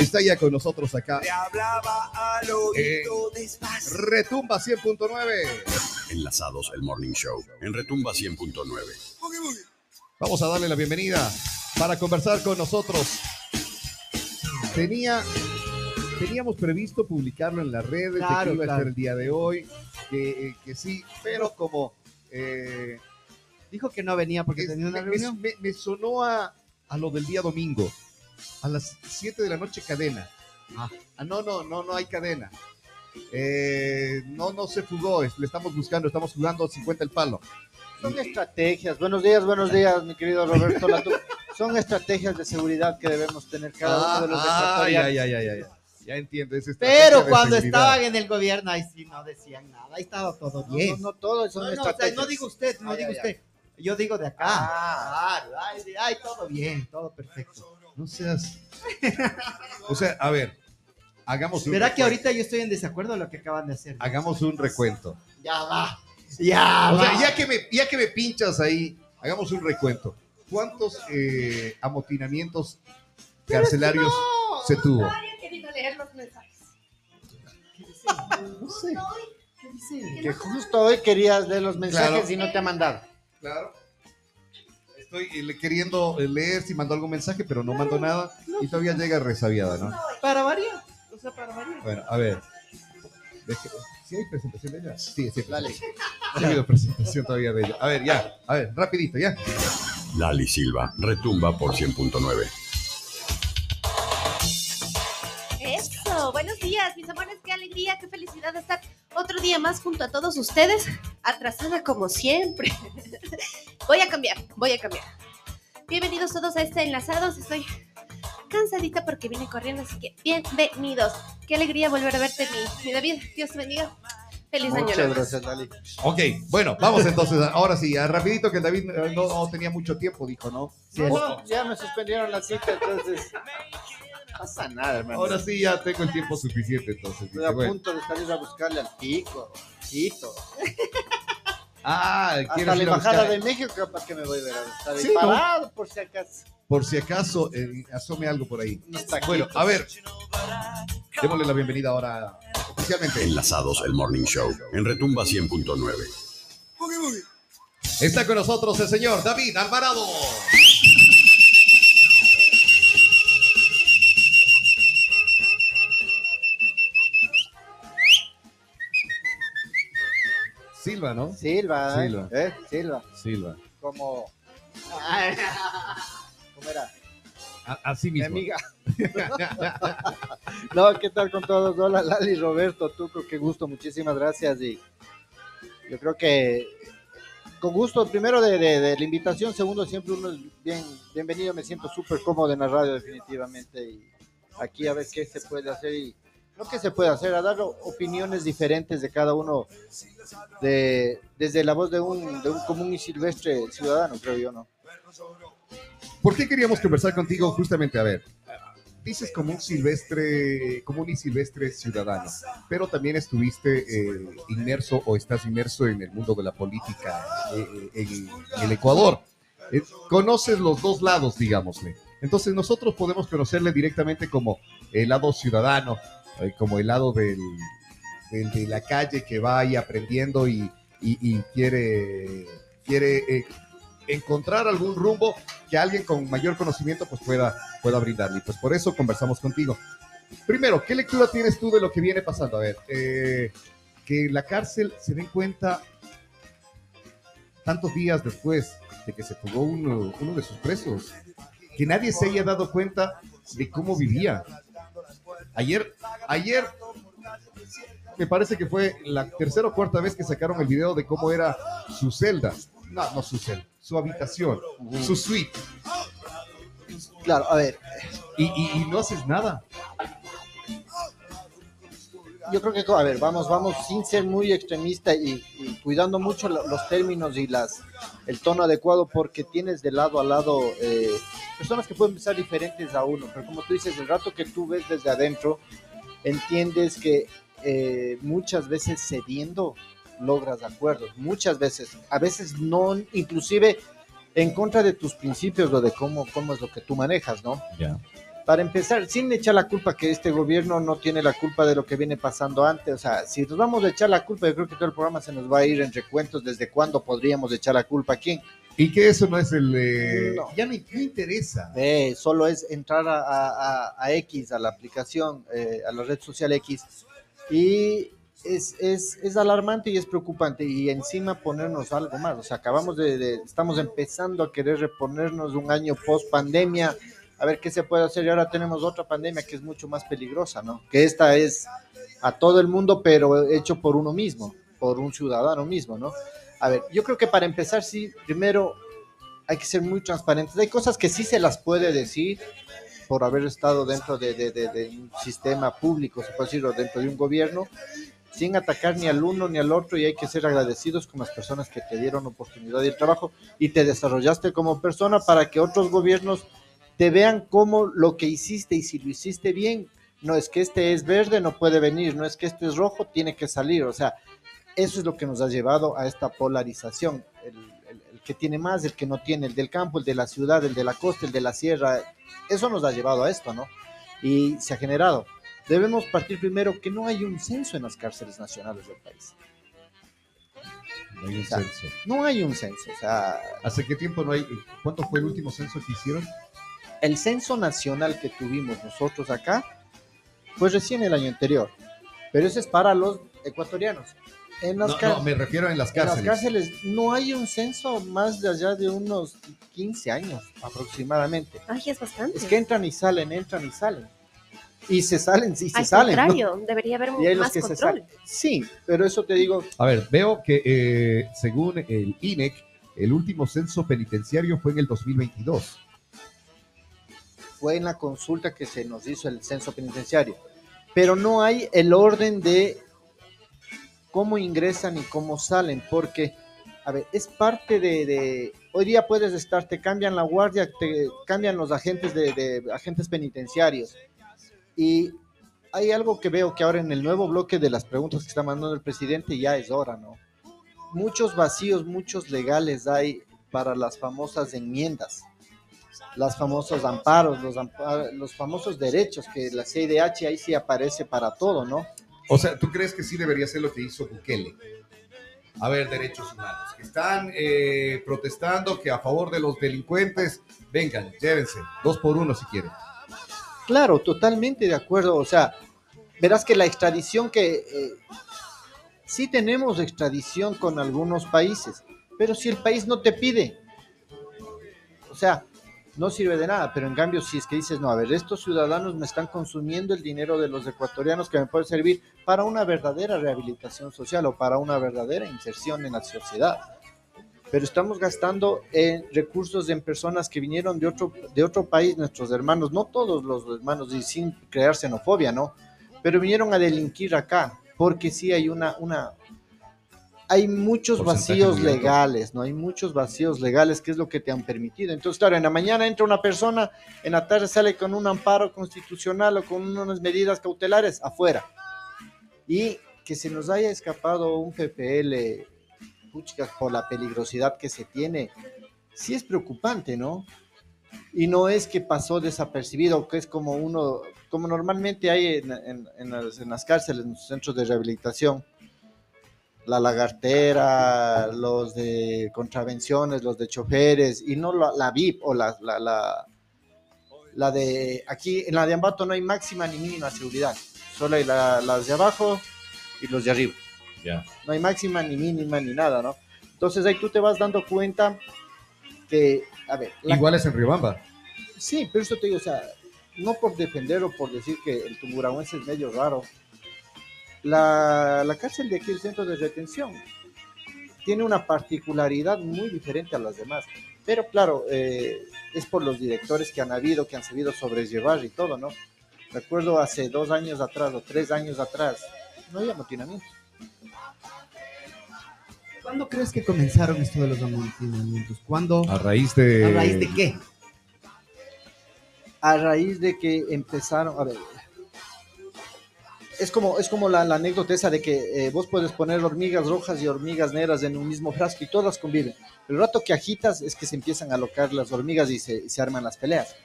está ya con nosotros acá. Le hablaba al oído Eh, despacio. Retumba 100.9. Enlazados el Morning Show en Retumba 100.9. Vamos a darle la bienvenida para conversar con nosotros. Tenía, teníamos previsto publicarlo en las redes, de Claro, que iba a estar el día de hoy, que, eh, que sí, pero como eh, Dijo que no venía porque es- tenía una me, me- reunión. me- me sonó a, a lo del día domingo, a las 7 de la noche cadena. Ah. Ah, no, no, no, no hay cadena. Eh, no, no se fugó, le estamos buscando, estamos jugando 50 el palo. Son estrategias. Buenos días, buenos días, mi querido Roberto Latu. Son estrategias de seguridad que debemos tener cada uno de los Ah, ay, ay, ay, ay. Ya entiendo. es Pero cuando estaban en el gobierno, ahí sí no decían nada. Ahí estaba todo bien. no, no, todo son No, no, o sea, estrategias. no digo usted, no digo usted. Yo digo de acá. Ah. Claro, ay, ay, todo bien, todo perfecto. No seas. O sea, a ver, hagamos un. ¿Verá que ahorita yo estoy en desacuerdo de lo que acaban de hacer? Hagamos un recuento. Ya va. Ya O va. sea, ya que me, ya que me pinchas ahí, hagamos un recuento. ¿Cuántos eh, amotinamientos carcelarios se tuvo? Nadie ha querido leer los mensajes. No sé. ¿Qué dice? Que justo hoy querías leer los mensajes Claro. y no te ha mandado. Claro. Estoy eh, queriendo eh, leer si mandó algún mensaje, pero no mandó nada. Y todavía llega resabiada, ¿no? Para variar. O sea, para variar. Bueno, a ver. ¿Sí hay presentación de ella? Sí, sí. Dale. Ha habido presentación todavía de ella. A ver, ya. A ver, rapidito, ya. Lali Silva, Retumba por 100.9. Buenos días, mis amores, qué alegría, qué felicidad de estar otro día más junto a todos ustedes, atrasada como siempre. Voy a cambiar, voy a cambiar. Bienvenidos todos a este Enlazados, estoy cansadita porque vine corriendo, así que bienvenidos. Qué alegría volver a verte, mi, mi David, Dios te bendiga. Feliz año Muchas gracias, Dali. Ok, bueno, vamos entonces. Ahora sí, rapidito que David eh, no, no tenía mucho tiempo, dijo, ¿no? Sí, No, no, ya me suspendieron la cita, entonces. No pasa nada, hermano. Ahora sí ya tengo el tiempo suficiente, entonces. Estoy a bueno. punto de salir a buscarle al pico, Quito. Ah, Hasta ¿quieres la embajada de México, capaz que me voy a ver ahí Sí, ¿no? parado, por si acaso. Por si acaso, eh, asome algo por ahí. Bueno, a ver. Démosle la bienvenida ahora oficialmente. Enlazados el Morning Show en Retumba 100.9. Está con nosotros el señor David Alvarado. Silva, ¿no? Silva, ¿eh? Silva. ¿Eh? Silva. Silva. Como. ¿Cómo era? Así Mi mismo. amiga. no, ¿qué tal con todos? Hola, Lali, Roberto, Tuco, qué gusto, muchísimas gracias. Y yo creo que con gusto, primero de, de- de la invitación, segundo, siempre uno es bien, bienvenido, me siento súper cómodo en la radio, definitivamente. Y aquí a ver qué se puede hacer y lo que se puede hacer, a dar opiniones diferentes de cada uno, de, desde la voz de un, de un común y silvestre ciudadano, creo yo, ¿no? ¿Por qué queríamos conversar contigo? Justamente, a ver, dices como un silvestre, común y silvestre ciudadano, pero también estuviste eh, inmerso o estás inmerso en el mundo de la política eh, en, el Ecuador. Eh, conoces los dos lados, digámosle. Entonces nosotros podemos conocerle directamente como el lado ciudadano, eh, como el lado del, de la calle que va ahí aprendiendo y quiere, quiere eh, encontrar algún rumbo que alguien con mayor conocimiento pues pueda, pueda brindarle. Y pues por eso conversamos contigo. Primero, ¿qué lectura tienes tú de lo que viene pasando? A ver, eh, que la cárcel se den cuenta tantos días después de que se fugó uno, uno de sus presos, que nadie se haya dado cuenta de cómo vivía. Ayer, ayer me parece que fue la tercera o cuarta vez que sacaron el video de cómo era su celda. No, no su celda, su habitación, su suite. Claro, a ver, Y, y- y no haces nada. yo creo que, a ver, vamos, vamos, sin ser muy extremista y, y cuidando mucho lo- los términos y las, el tono adecuado, porque tienes de lado a lado eh, personas que pueden pensar diferentes a uno, pero como tú dices, el rato que tú ves desde adentro, entiendes que eh, muchas veces cediendo logras acuerdos, muchas veces, a veces no, inclusive en contra de tus principios o de cómo, cómo es lo que tú manejas, ¿no? Para empezar, sin echar la culpa que este gobierno no tiene la culpa de lo que viene pasando antes, o sea, si nos vamos a echar la culpa, yo creo que todo el programa se nos va a ir en recuentos desde cuándo podríamos echar la culpa a quién. Y que eso no es el... eh, No. Ya no, no interesa. Ve, solo es entrar a, a- a- a X, a la aplicación, eh, a la red social X, y es, es, es alarmante y es preocupante, y encima ponernos algo más, o sea, acabamos de, de- estamos empezando a querer reponernos un año post pandemia, a ver qué se puede hacer, y ahora tenemos otra pandemia que es mucho más peligrosa, ¿no? Que esta es a todo el mundo, pero hecho por uno mismo, por un ciudadano mismo, ¿no? A ver, yo creo que para empezar, sí, primero hay que ser muy transparentes. Hay cosas que sí se las puede decir por haber estado dentro de, un sistema público, se puede decir, o dentro de un gobierno, sin atacar ni al uno ni al otro y hay que ser agradecidos con las personas que te dieron oportunidad y el trabajo y te desarrollaste como persona para que otros gobiernos te vean como lo que hiciste y si lo hiciste bien, no es que este es verde, no puede venir, no es que este es rojo, tiene que salir, o sea, eso es lo que nos ha llevado a esta polarización, el, el- el que tiene más, el que no tiene, el del campo, el de la ciudad, el de la costa, el de la sierra, eso nos ha llevado a esto, ¿no? Y se ha generado. Debemos partir primero que no hay un censo en las cárceles nacionales del país. No hay un O sea, censo. No hay un censo, o sea, ¿Hace qué tiempo no hay? ¿Cuánto fue el último censo que hicieron? El censo nacional que tuvimos nosotros acá fue recién el año anterior, pero ese es para los ecuatorianos. En las, No, no, me refiero en las en las cárceles. cárceles no hay un censo más de allá de unos 15 años aproximadamente. Ay, es bastante. Es que entran y salen, entran y salen. Y se salen, sí, se Al salen. ¿no? contrario, debería haber Y hay los más que control. salen. Sí, pero eso te digo, A ver, veo que eh, según el INEC, el último censo penitenciario fue en el 2022. Fue en la consulta que se nos hizo el censo penitenciario. Pero no hay el orden de cómo ingresan y cómo salen, porque, a ver, es parte de, hoy día puedes estar, te cambian la guardia, te cambian los agentes de agentes penitenciarios. Y hay algo que veo que ahora en el nuevo bloque de las preguntas que está mandando el presidente ya es hora, ¿no? Muchos vacíos, muchos legales hay para las famosas enmiendas las famosos amparos, los, los famosos derechos, que la CIDH ahí sí aparece para todo, ¿no? O sea, ¿tú crees que sí debería ser lo que hizo Bukele? A ver, derechos humanos, que están eh, protestando que a favor de los delincuentes, vengan, llévense, dos por uno si quieren. Claro, totalmente de acuerdo. O sea, verás que la extradición que eh, sí tenemos extradición con algunos países, pero si el país no te pide, o sea, no sirve de nada. Pero en cambio, si es que dices, no, a ver, estos ciudadanos me están consumiendo el dinero de los ecuatorianos que me puede servir para una verdadera rehabilitación social o para una verdadera inserción en la sociedad. Pero estamos gastando en recursos en personas que vinieron de otro, de otro país, nuestros hermanos, no todos los hermanos, y sin crear xenofobia, ¿no? Pero vinieron a delinquir acá, porque sí hay una, una, hay muchos vacíos legales, ¿no? Hay muchos vacíos legales, que es lo que te han permitido. Entonces, claro, en la mañana entra una persona, en la tarde sale con un amparo constitucional o con unas medidas cautelares afuera. Y que se nos haya escapado un PPL, puchicas, por la peligrosidad que se tiene, sí es preocupante, ¿no? Y no es que pasó desapercibido, que es como uno, como normalmente hay en, en- en las, en las cárceles, en los centros de rehabilitación, la lagartera, los de contravenciones, los de choferes, y no la, la VIP o la, la, la, la de aquí, en la de Ambato no hay máxima ni mínima seguridad, solo hay la- las de abajo y los de arriba Ya. no hay máxima ni mínima ni nada, ¿no? Entonces ahí tú te vas dando cuenta que, a ver, Igual es en Riobamba. sí, pero eso te digo, o sea, no por defender o por decir que el tumurahuense es medio raro, la, la cárcel de aquí, el centro de retención, tiene una particularidad muy diferente a las demás, pero claro, eh, es por los directores que han habido, que han sabido sobrellevar y todo, ¿no? Recuerdo hace dos años atrás o tres años atrás, no había amotinamiento. ¿Cuándo crees que comenzaron esto de los amotinamientos? ¿Cuándo? A raíz de... ¿A raíz de qué? a raíz de que empezaron, a ver, es como, es como la, la anécdota esa de que eh, vos puedes poner hormigas rojas y hormigas negras en un mismo frasco y todas conviven. El rato que agitas es que se empiezan a alocar las hormigas y se, se arman las peleas.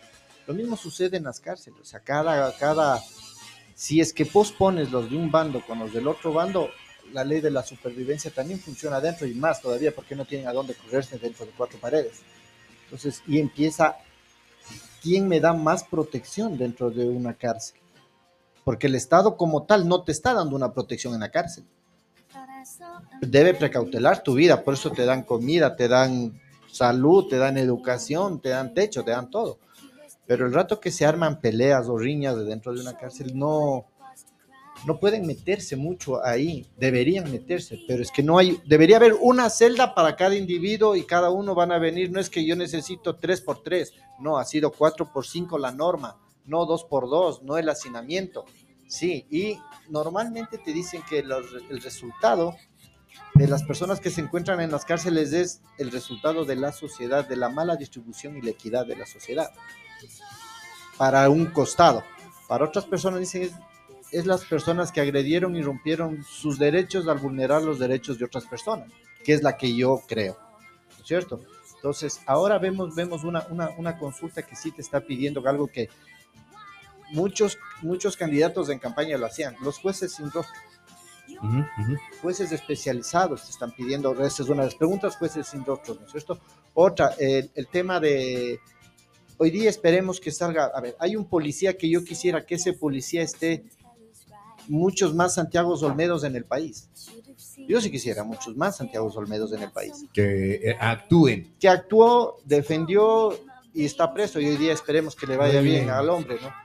Lo mismo sucede en las cárceles. O sea, cada, cada, si es que pospones los de un bando con los del otro bando, la ley de la supervivencia también funciona dentro y más todavía porque no tienen a dónde correrse dentro de cuatro paredes. Entonces, y empieza, ¿quién me da más protección dentro de una cárcel? Porque el Estado como tal no te está dando una protección en la cárcel. Debe precautelar tu vida, por eso te dan comida, te dan salud, te dan educación, te dan techo, te dan todo. Pero el rato que se arman peleas o riñas de dentro de una cárcel, no, no pueden meterse mucho ahí, deberían meterse, pero es que no hay, debería haber una celda para cada individuo y cada uno van a venir, no es que yo necesito tres por tres, no, ha sido cuatro por cinco la norma, no dos por dos, no el hacinamiento, sí, y normalmente te dicen que el resultado de las personas que se encuentran en las cárceles es el resultado de la sociedad, de la mala distribución y la equidad de la sociedad, para un costado, para otras personas dicen es es las personas que agredieron y rompieron sus derechos al vulnerar los derechos de otras personas, que es la que yo creo, ¿no es ¿cierto? Entonces, ahora vemos, vemos una, una, una consulta que sí te está pidiendo algo que muchos, muchos candidatos en campaña lo hacían, los jueces sin rostro, jueces especializados te están pidiendo, esa es una de las preguntas, jueces sin rostro, ¿no es cierto? Otra, el, el tema de, hoy día esperemos que salga, a ver, hay un policía que yo quisiera que ese policía esté muchos más Santiago Olmedos en el país. Yo sí quisiera muchos más Santiago Olmedos en el país. Que eh, actúen. Que actuó, defendió y está preso y hoy día esperemos que le vaya bien. al hombre, ¿no?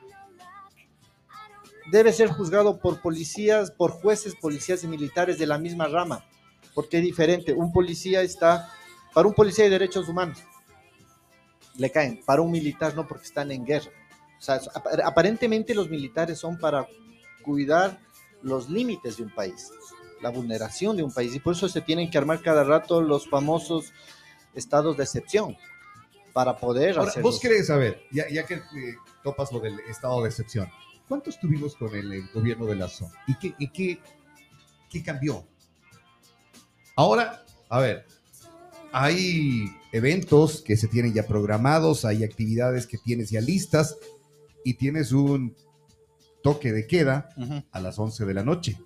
Debe ser juzgado por policías, por jueces, policías y militares de la misma rama, porque es diferente. Un policía está, para un policía de derechos humanos, le caen, para un militar no, porque están en guerra. O sea, ap- aparentemente los militares son para cuidar los límites de un país, la vulneración de un país, y por eso se tienen que armar cada rato los famosos estados de excepción para poder Ahora, hacer. vos querés saber, ya, ya que eh, topas lo del estado de excepción, ¿cuántos tuvimos con el, gobierno de Lazo? ¿Y qué, y qué, qué cambió? Ahora, a ver, hay eventos que se tienen ya programados, hay actividades que tienes ya listas y tienes un toque de queda a las 11 de la noche.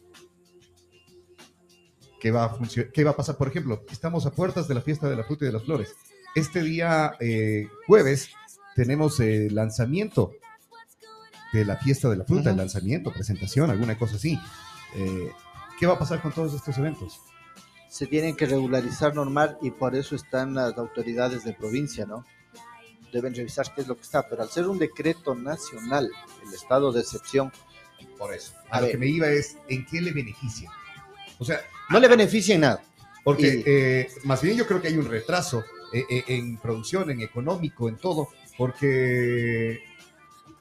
¿Qué va, a funcio- ¿Qué va a pasar? Por ejemplo, estamos a puertas de la fiesta de la fruta y de las flores. Este día eh, jueves tenemos el lanzamiento de la fiesta de la fruta, el Ujú. lanzamiento, presentación, alguna cosa así. Eh, ¿Qué va a pasar con todos estos eventos? se tienen que regularizar normal y por eso están las autoridades de provincia, ¿no? Deben revisar qué es lo que está, pero al ser un decreto nacional, el estado de excepción, Por eso. A A lo ver. que me iba es, ¿en qué le beneficia? O sea, no le beneficia en nada. Porque Y- eh, más bien yo creo que hay un retraso eh, eh, en producción, en económico, en todo, porque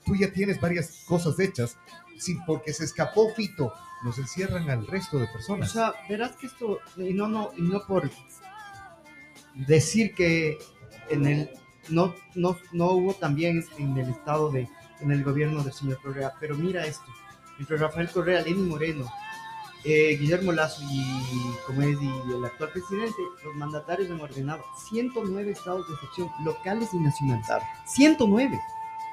tú ya tienes varias cosas hechas, sí, porque se escapó Fito, nos encierran al resto de O personas. sea, verás que esto, y no, no, y no por decir que en el, no, no, no hubo también en el estado de, en el gobierno del señor Correa, pero mira esto, entre Rafael Correa, Lenín Moreno, eh, Guillermo Lazo y, como es, y el actual presidente, los mandatarios han ordenado 109 estados de excepción, locales y nacionales. Claro. 109.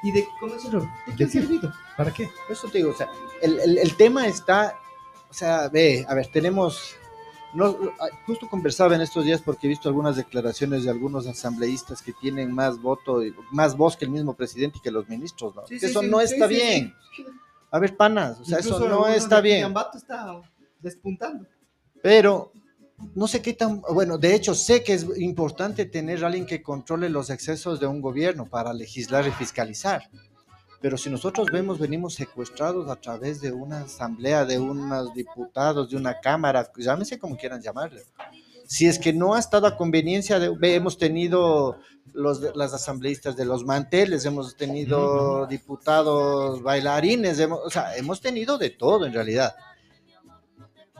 ¿Y de cómo es eso? ¿De qué servido? ¿Para qué? Eso te digo, o sea, el, el- el tema está, o sea, ve, a ver, tenemos, no, justo conversaba en estos días porque he visto algunas declaraciones de algunos asambleístas que tienen más voto, y- más voz que el mismo presidente y que los ministros, ¿no? Sí, Que sí, eso sí, no sí, está sí, bien. sí. A ver, panas, o sea, eso no está bien. Ambato está despuntando. Pero no sé qué tan, bueno, de hecho sé que es importante tener a alguien que controle los excesos de un gobierno para legislar y fiscalizar. Pero si nosotros vemos, venimos secuestrados a través de una asamblea, de unos diputados, de una cámara, llámese como quieran llamarle. Si es que no ha estado a conveniencia, de, hemos tenido los, las asambleístas de los manteles, hemos tenido diputados bailarines, hemos, o sea, hemos tenido de todo en realidad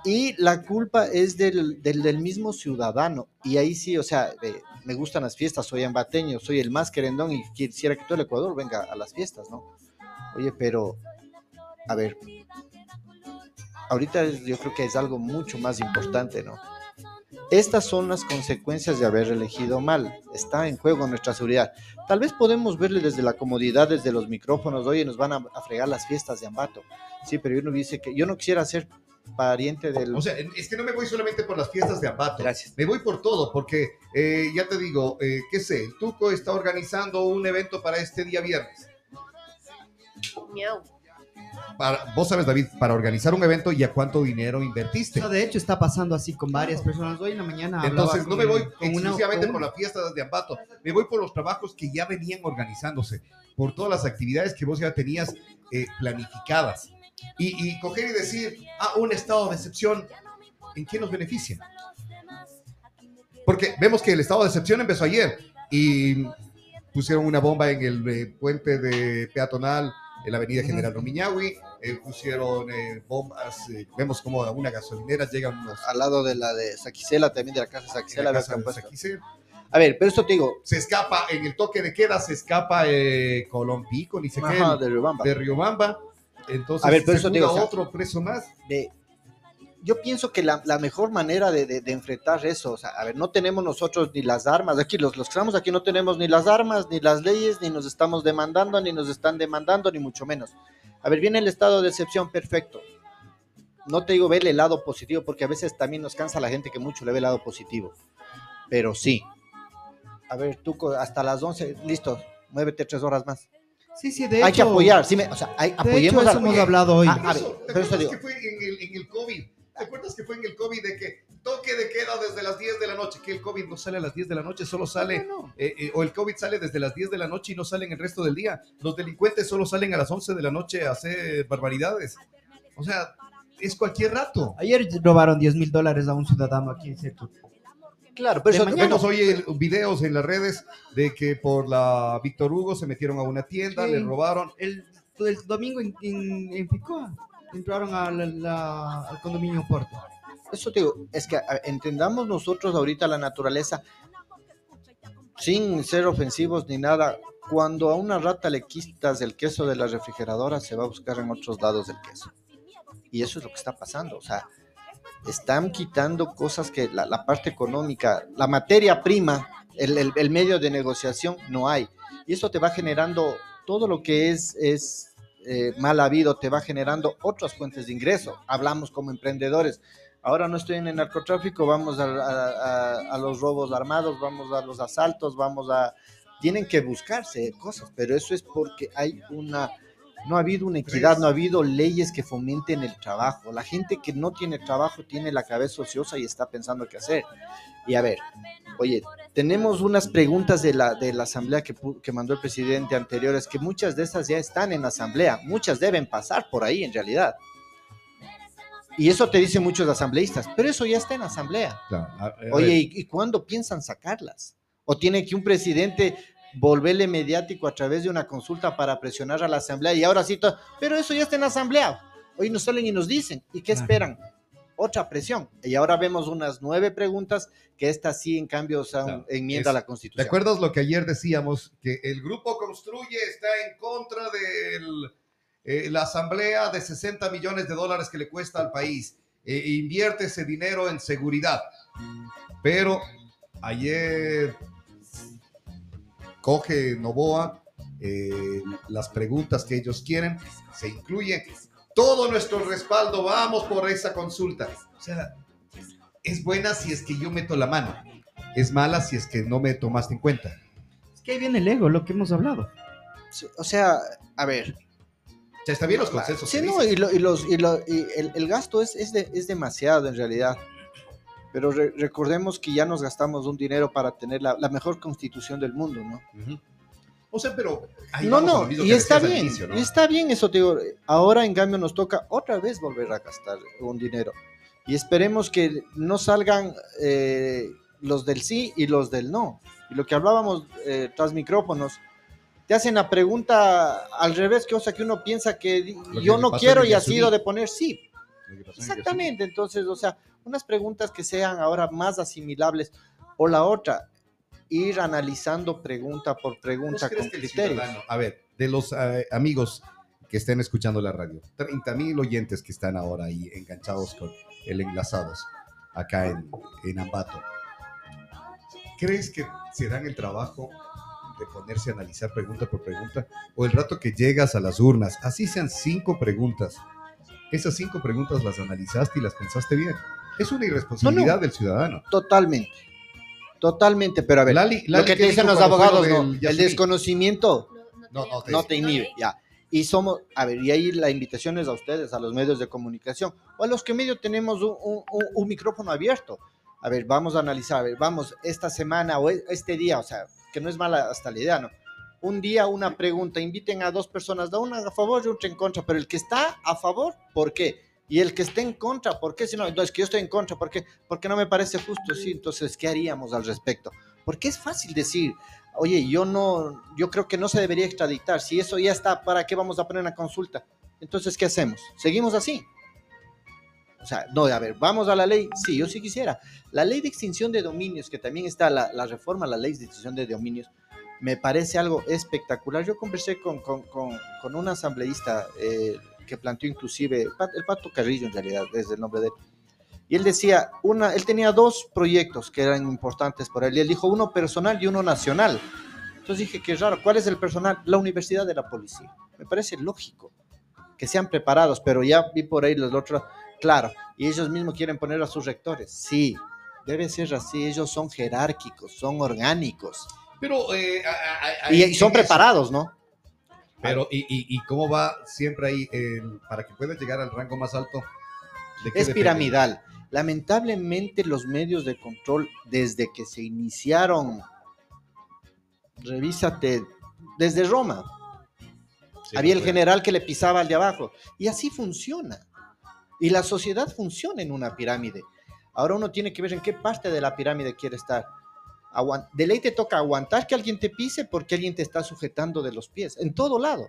y la culpa es del, del, mismo ciudadano. Y ahí sí, o sea, me gustan las fiestas, soy ambateño, soy el más querendón y quisiera que todo el Ecuador venga a las fiestas, ¿no? Oye, pero, a ver, ahorita yo creo que es algo mucho más importante, ¿no? Estas son las consecuencias de haber elegido mal. Está en juego nuestra seguridad. Tal vez podemos verle desde la comodidad, desde los micrófonos. Oye, nos van a, fregar las fiestas de Ambato. Sí, pero yo no que yo no quisiera ser pariente del. O sea, es que no me voy solamente por las fiestas de Ambato. Gracias. Me voy por todo, porque eh, ya te digo, eh, qué sé, el Tuco está organizando un evento para este día viernes. Miau. Para, vos sabes, David, para organizar un evento y a cuánto dinero invertiste. No, de hecho, está pasando así con varias personas. Hoy en la mañana. Entonces, no con- me voy con una- exclusivamente con por las fiestas de Ambato, me voy por los trabajos que ya venían organizándose, por todas las actividades que vos ya tenías eh, planificadas. Y, y coger y decir, ah, un estado de excepción, ¿en qué nos beneficia? Porque vemos que el estado de excepción empezó ayer y pusieron una bomba en el eh, puente de peatonal en la avenida General Romiñahui, eh, pusieron eh, bombas, eh, vemos como a una gasolinera llegan unos... Al lado de la de Saquicela, también de la casa Saquicela. la de puesto. Saquicel. A ver, pero esto te digo, se escapa en el toque de queda, se escapa eh, Colón Pico, ni qué, ajá, de Riobamba. de Riobamba. Entonces, A ver, pero se eso te digo, funda o sea, otro preso más. de- yo pienso que la, la mejor manera de, de- de enfrentar eso, o sea, a ver, no tenemos nosotros ni las armas, aquí los, los que estamos aquí no tenemos ni las armas, ni las leyes, ni nos estamos demandando, ni nos están demandando, ni mucho menos. A ver, viene el estado de excepción, perfecto. No te digo ver el lado positivo, porque a veces también nos cansa la gente que mucho le ve el lado positivo, pero sí. A ver, tú hasta las 11, listo, muévete tres horas más. Sí, sí, de hay que hecho- apoyar, sí, me- o sea, hay- De apoyemos hecho, a eso hemos hablado hoy. Ah, a ver, ¿Te pero eso acuerdas digo. que fue en el, en el COVID? ¿Te acuerdas que fue en el COVID de que toque de queda desde las 10 de la noche? Que el COVID no sale a las 10 de la noche, solo sale, eh, eh, o el COVID sale desde las 10 de la noche y no salen el resto del día. Los delincuentes solo salen a las 11 de la noche a hacer barbaridades. O sea, es cualquier rato. Ayer robaron 10 mil dólares a un ciudadano aquí en Setu. Claro, pero De eso. Vemos hoy el- videos en las redes de que por la Víctor Hugo se metieron a una tienda, Sí. le robaron. El, el domingo en, en, en Ficoa entraron a la- la- al condominio Porto. eso te digo, es que entendamos nosotros ahorita la naturaleza sin ser ofensivos ni nada. Cuando a una rata le quitas el queso de la refrigeradora, se va a buscar en otros lados el queso. Y eso es lo que está pasando. O sea, están quitando cosas que la, parte económica, la materia prima, el, el- medio de negociación no hay. Y eso te va generando todo lo que es, es eh, mal habido, te va generando otras fuentes de ingreso. Hablamos como emprendedores. Ahora no estoy en el narcotráfico, vamos a- a- a los robos armados, vamos a los asaltos, vamos a... Tienen que buscarse cosas, pero eso es porque hay una... No ha habido una equidad, no ha habido leyes que fomenten el trabajo. La gente que no tiene trabajo tiene la cabeza ociosa y está pensando qué hacer. Y a ver, oye, tenemos unas preguntas de la, de la asamblea que, mandó el presidente anteriores, que muchas de esas ya están en la asamblea, muchas deben pasar por ahí en realidad. Y eso te dicen muchos asambleístas, pero eso ya está en asamblea. Oye, ¿y, y cuándo piensan sacarlas? ¿O tiene que un presidente volverle mediático a través de una consulta para presionar a la asamblea? Y ahora sí, to- pero eso ya está en la asamblea. Hoy nos salen y nos dicen, ¿y qué Claro. esperan? Otra presión. Y ahora vemos unas nueve preguntas que esta sí, en cambio, son Claro, enmienda es- a la ¿Te Constitución. acuerdas lo que ayer decíamos? Que el grupo Construye está en contra de la asamblea de 60 millones de dólares que le cuesta al país. E invierte ese dinero en seguridad. Pero ayer coge Novoa eh, las preguntas que ellos quieren, se incluye todo nuestro respaldo, vamos por esa consulta. O sea, es buena si es que yo meto la mano, es mala si es que no me tomaste en cuenta. Es que ahí viene el ego, lo que hemos hablado. Sí, O sea, a ver, O sea, está bien los consensos. Sí, no, y, lo- y los, y lo- y el, el gasto es, es, de- es demasiado en realidad. Pero re- recordemos que ya nos gastamos un dinero para tener la, la mejor constitución del mundo, ¿no? Ujú. O sea, pero... ahí no, no, y está bien, inicio, ¿no? está bien eso, te digo. Ahora, en cambio, nos toca otra vez volver a gastar un dinero. Y esperemos que no salgan eh, los del sí y los del no. Y lo que hablábamos eh, tras micrófonos, te hacen la pregunta al revés, que o sea que uno piensa que que yo no quiero y ha sido de poner sí. Exactamente, entonces, o sea, unas preguntas que sean ahora más asimilables. O la otra, ir analizando pregunta por ¿Vos pregunta con criterios. a ver, de los eh, amigos que estén escuchando la radio, 30 mil oyentes que están ahora ahí enganchados con el enlazados, acá en, en Ambato. ¿Crees que se dan el trabajo de ponerse a analizar pregunta por pregunta? O el rato que llegas a las urnas, así sean cinco preguntas, esas cinco preguntas las analizaste y las pensaste bien. Es una irresponsabilidad del ciudadano. Totalmente. Totalmente, pero a ver, Lali- lo que ¿qué te dicen los abogados, no, el desconocimiento No, no, te- no te inhibe, ya. Y somos, a ver, y ahí la invitación es a ustedes, a los medios de comunicación, o a los que medio tenemos un, un- un- un micrófono abierto. A ver, vamos a analizar, a ver, vamos, esta semana o e- este día, o sea, que no es mala hasta la idea, ¿no? Un día una pregunta, inviten a dos personas, da una a favor y otra en contra, pero el que está a favor, ¿por qué? Y el que esté en contra, ¿por qué? Si no, entonces que yo estoy en contra, ¿por qué? Porque no me parece justo, sí, entonces, ¿qué haríamos al respecto? Porque es fácil decir, oye, yo no, yo creo que no se debería extraditar. Si eso ya está, ¿para qué vamos a poner una consulta? Entonces, ¿qué hacemos? ¿Seguimos así? O sea, no, a ver, vamos a la ley. Sí, yo sí quisiera. La ley de extinción de dominios, que también está la, la reforma la ley de extinción de dominios, me parece algo espectacular. Yo conversé con, con, con, con un asambleísta eh, que planteó inclusive, el Pato Carrillo en realidad, es el nombre de él. Y él decía, una, él tenía dos proyectos que eran importantes para él. Y él dijo uno personal y uno nacional. Entonces dije, qué raro, ¿cuál es el personal? La universidad de la policía. Me parece lógico que sean preparados, pero ya vi por ahí los otros, claro, y ellos mismos quieren poner a sus rectores. Sí, debe ser así, ellos son jerárquicos, son orgánicos Pero, eh, a- a- a- y, son preparados, ¿no? Pero, ¿y, y, y cómo va siempre ahí eh, para que puedas llegar al rango más alto? ¿De qué Es depende? piramidal. Lamentablemente los medios de control, desde que se iniciaron, revísate, desde Roma, Sí, había el general que le pisaba al de abajo. Y así funciona. Y la sociedad funciona en una pirámide. Ahora uno tiene que ver en qué parte de la pirámide quiere estar. De ley te toca aguantar que alguien te pise porque alguien te está sujetando de los pies, en todo lado.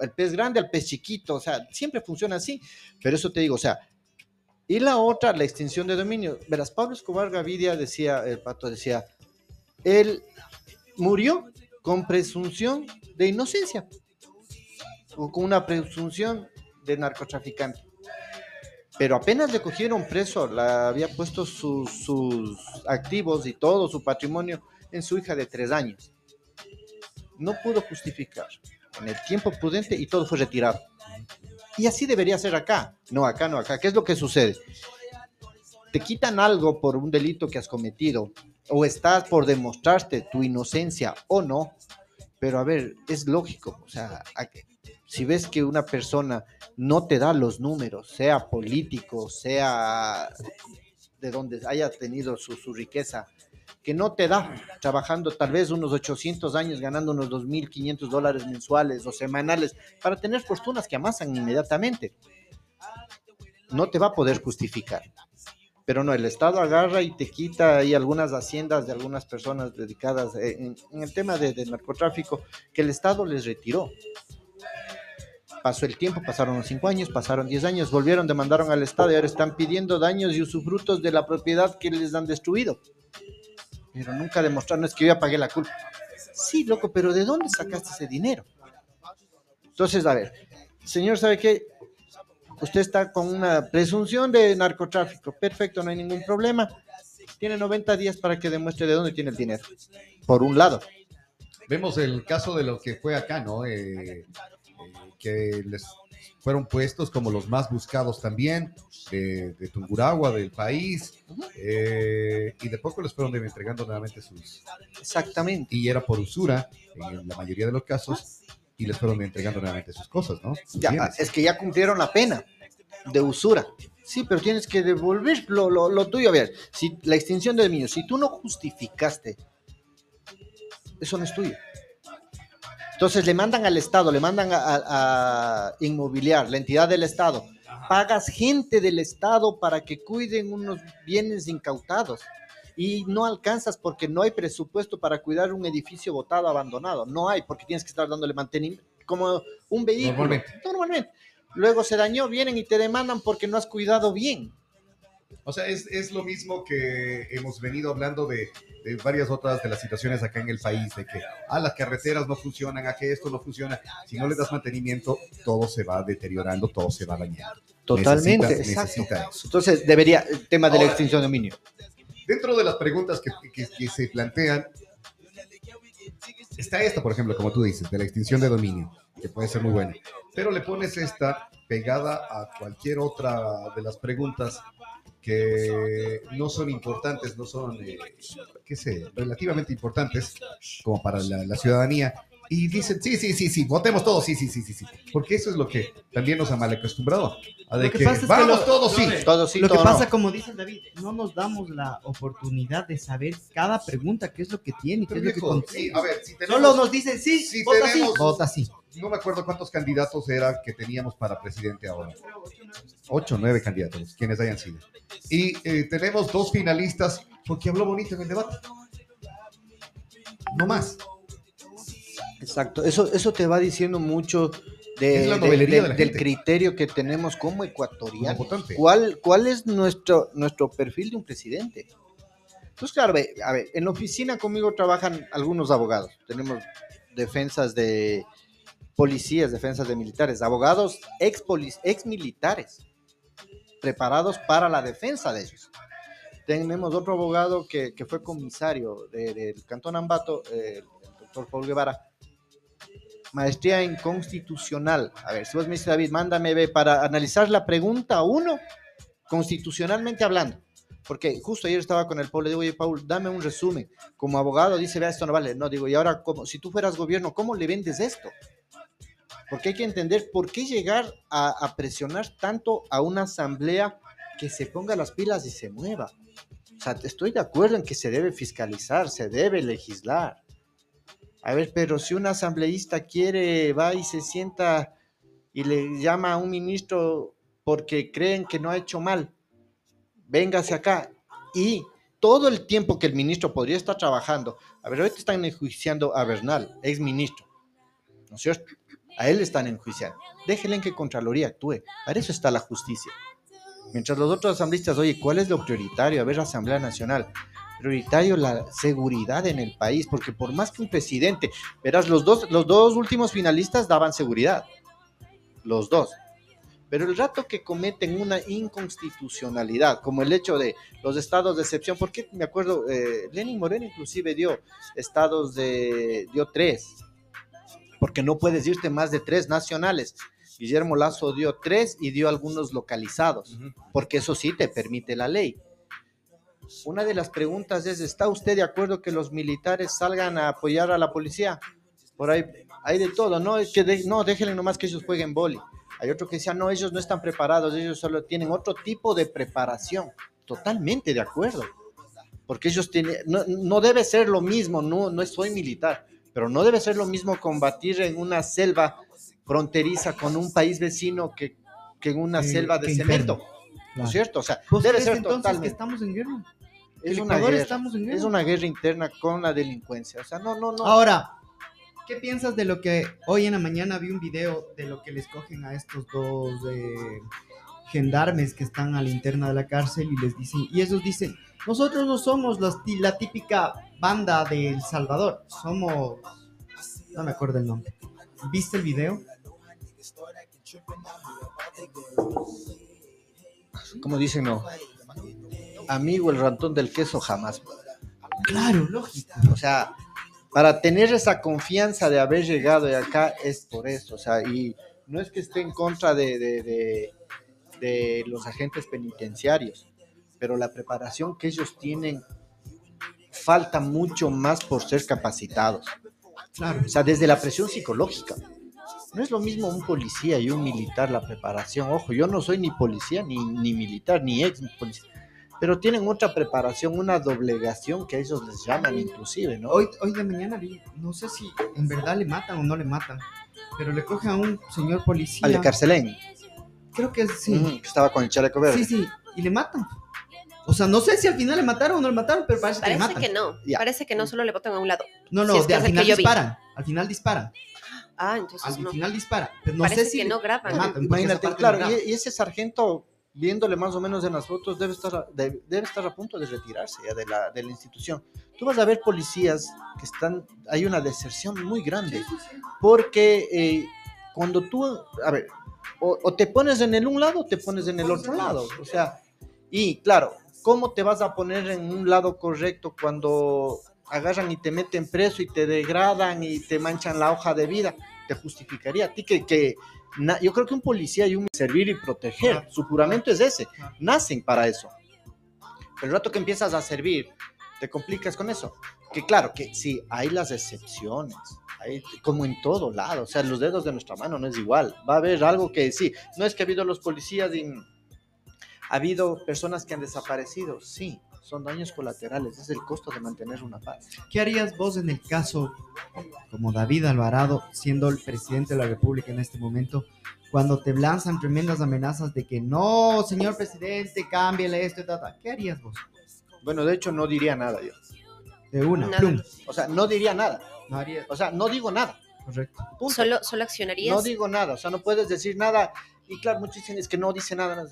El pez grande al pez chiquito, o sea, siempre funciona así. Pero eso te digo, o sea, y la otra, la extinción de dominio. Verás, Pablo Escobar Gaviria decía, el pato decía, él murió con presunción de inocencia o con una presunción de narcotraficante. Pero apenas le cogieron preso, la había puesto sus, activos y todo su patrimonio en su hija de tres años. No pudo justificar en el tiempo prudente y todo fue retirado. Y así debería ser acá. No, acá no, acá. ¿Qué es lo que sucede? Te quitan algo por un delito que has cometido o estás por demostrarte tu inocencia o no. Pero a ver, es lógico. O sea, si ves que una persona no te da los números, sea político, sea de donde haya tenido su, riqueza, que no te da trabajando tal vez unos 800 años, ganando unos 2.500 dólares mensuales o semanales, para tener fortunas que amasan inmediatamente. No te va a poder justificar. Pero no, el Estado agarra y te quita ahí algunas haciendas de algunas personas dedicadas eh, en, en el tema de, de narcotráfico que el Estado les retiró. Pasó el tiempo, pasaron los cinco años, pasaron 10 años, volvieron, demandaron al Estado y ahora están pidiendo daños y usufructos de la propiedad que les han destruido. Pero nunca demostraron, es que yo ya pagué la culpa. Sí, loco, pero ¿de dónde sacaste ese dinero? Entonces, a ver, señor, ¿sabe qué? Usted está con una presunción de narcotráfico. Perfecto, no hay ningún problema. Tiene 90 días para que demuestre de dónde tiene el dinero. Por un lado. Vemos el caso de lo que fue acá, ¿no? Eh, que les fueron puestos como los más buscados también de, de Tungurahua, del país, eh, y de poco les fueron entregando nuevamente sus... Exactamente. Y era por usura, en la mayoría de los casos, y les fueron entregando nuevamente sus cosas, ¿no? Sus Ya, bienes. es que ya cumplieron la pena de usura. Sí, pero tienes que devolver lo, lo- lo tuyo. A ver, si la extinción de dominios, si tú no justificaste, eso no es tuyo. Entonces le mandan al Estado, le mandan a, a- a inmobiliar, la entidad del Estado. Pagas gente del Estado para que cuiden unos bienes incautados. Y no alcanzas porque no hay presupuesto para cuidar un edificio botado, abandonado. No hay, porque tienes que estar dándole mantenimiento. Como un vehículo. Normalmente. Normalmente. Luego se dañó, vienen y te demandan porque no has cuidado bien. O sea, es, es lo mismo que hemos venido hablando de, de varias otras de las situaciones acá en el país, de que ah, las carreteras no funcionan, a que esto no funciona. Si no le das mantenimiento, todo se va deteriorando, todo se va dañando. Totalmente, Necesita- exacto. necesita eso. Entonces, debería, el tema de la extinción de dominio. Dentro de las preguntas que, que- que se plantean, está esta, por ejemplo, como tú dices, de la extinción de dominio, que puede ser muy buena. Pero le pones esta pegada a cualquier otra de las preguntas que no son importantes, no son, eh, qué sé, relativamente importantes como para la, la ciudadanía. Y dicen, sí, sí, sí, sí, votemos todos, sí, sí, sí, sí, sí. Porque eso es lo que también nos ha mal acostumbrado. A de Lo que que, pasa es que vamos lo- todos, sí. no, Todo sí, lo que pasa, no. como dice David, no nos damos la oportunidad de saber cada pregunta, qué es lo que tiene, qué Pero es lo que sí, a ver, si tenemos, Solo nos dicen sí, si vota tenemos- sí, vota sí. no me acuerdo cuántos candidatos era que teníamos para presidente ahora. Ocho, nueve candidatos, quienes hayan sido. Y eh, tenemos dos finalistas porque habló bonito en el debate. No más. Exacto, eso, eso te va diciendo mucho de- del criterio que tenemos como Como ecuatorianos. votante. ¿Cuál, ¿Cuál es nuestro, nuestro perfil de un presidente? Pues claro, a ver, en la oficina conmigo trabajan algunos abogados. Tenemos defensas de policías, defensas de militares, abogados ex, ex militares, preparados para la defensa de ellos. Tenemos otro abogado que, fue comisario de- del Cantón Ambato, eh, el doctor Paul Guevara, maestría en constitucional. A ver, si vos me dices, David, mándame ve, para analizar la pregunta uno, constitucionalmente hablando. Porque justo ayer estaba con el Paul, le digo, oye, Paul, dame un resumen. Como abogado dice, vea, esto no vale. No, digo, y ahora, como, si tú fueras gobierno, ¿cómo le vendes esto? Porque hay que entender por qué llegar a, presionar tanto a una asamblea que se ponga las pilas y se mueva. O sea, estoy de acuerdo en que se debe fiscalizar, se debe legislar. A ver, pero si un asambleísta quiere, va y se sienta y le llama a un ministro porque creen que no ha hecho mal, véngase acá. Y todo el tiempo que el ministro podría estar trabajando, a ver, ahorita están enjuiciando a Bernal, ex ministro, ¿no es cierto? A él están enjuiciando. Déjenle que Contraloría actúe. Para eso está la justicia. Mientras los otros asambleístas, oye, ¿cuál es lo prioritario? A ver, Asamblea Nacional. Prioritario la seguridad en el país, porque por más que un presidente, verás, los dos, los dos últimos finalistas daban seguridad. Los dos. Pero el rato que cometen una inconstitucionalidad, como el hecho de los estados de excepción, porque me acuerdo, eh, Lenin Moreno inclusive dio estados de, dio tres, porque no puedes irte más de tres nacionales. Guillermo Lazo dio tres y dio algunos localizados, porque eso sí te permite la ley. Una de las preguntas es, ¿está usted de acuerdo que los militares salgan a apoyar a la policía? Por ahí hay de todo, ¿no? Es que de- no, déjenle nomás que ellos jueguen boli. Hay otro que decía, no, ellos no están preparados, ellos solo tienen otro tipo de preparación. Totalmente de acuerdo. Porque ellos tienen, no, no debe ser lo mismo, no, no soy militar, pero no debe ser lo mismo combatir en una selva fronteriza con un país vecino que, que en una Que- selva de que cemento. interno. ¿No Claro. es cierto? O sea, ¿Vos debe ser entonces que totalmente. estamos en guerra? Es ¿El una, guerra, estamos en guerra? es una guerra interna con la delincuencia. O sea, no, no, no. Ahora, ¿qué piensas de lo que hoy en la mañana vi un video de lo que les cogen a estos dos eh, gendarmes que están a la interna de la cárcel y les dicen, y ellos dicen, nosotros no somos la típica banda de El Salvador, somos, no me acuerdo el nombre. ¿Viste el video? Como dicen, no. Amigo, el rantón del queso jamás. Claro, lógico. O sea, para tener esa confianza de haber llegado de acá es por eso. O sea, y no es que esté en contra de, de, de- de los agentes penitenciarios, pero la preparación que ellos tienen falta mucho más por ser capacitados. Claro. O sea, desde la presión psicológica. No es lo mismo un policía y un militar la preparación. Ojo, yo no soy ni policía, ni, ni militar, ni ex policía. Pero tienen otra preparación, una doblegación que a ellos les llaman inclusive, ¿no? Hoy, hoy de mañana vi, no sé si en verdad le matan o no le matan, pero le cogen a un señor policía. Al de Carcelén, Creo que sí. que estaba con el chaleco verde. Sí, sí, y le matan. O sea, no sé si al final le mataron o no le mataron, pero parece, que le Parece matan. que no. Ya. Parece que no solo le botan a un lado. No, no, Si es de- al final disparan. Al final disparan. Ah, entonces Al no. final disparan. Pero no Parece sé si que no graban. matan, Imagínate, claro, no y, y ese sargento viéndole más o menos en las fotos, debe estar, a- de- debe estar a punto de retirarse ya de la, de la institución. Tú vas a ver policías que están, hay una deserción muy grande, porque eh, cuando tú, a ver, o, o te pones en el un lado o te pones en el otro lado, o sea, y claro, ¿cómo te vas a poner en un lado correcto cuando agarran y te meten preso y te degradan y te manchan la hoja de vida? Te justificaría a ti que, que na- yo creo que un policía y un servir y proteger, su juramento es ese, nacen para eso. Pero el rato que empiezas a servir, te complicas con eso. Que claro, que sí, hay las excepciones, hay, como en todo lado, o sea, los dedos de nuestra mano no es igual. Va a haber algo que sí, no es que ha habido los policías y ha habido personas que han desaparecido, sí, son daños colaterales, es el costo de mantener una paz. ¿Qué harías vos en el caso, como David Alvarado, siendo el presidente de la República en este momento, cuando te lanzan tremendas amenazas de que no, señor presidente, cámbiale esto y tal? tal"? ¿Qué harías vos? Bueno, de hecho no diría nada yo. De una, Nada. plum. O sea, no diría nada. No haría, O sea, no digo nada. correcto. punto. Solo, solo accionarías. No digo nada, o sea, no puedes decir nada. Y claro, muchos dicen es que no dice nada.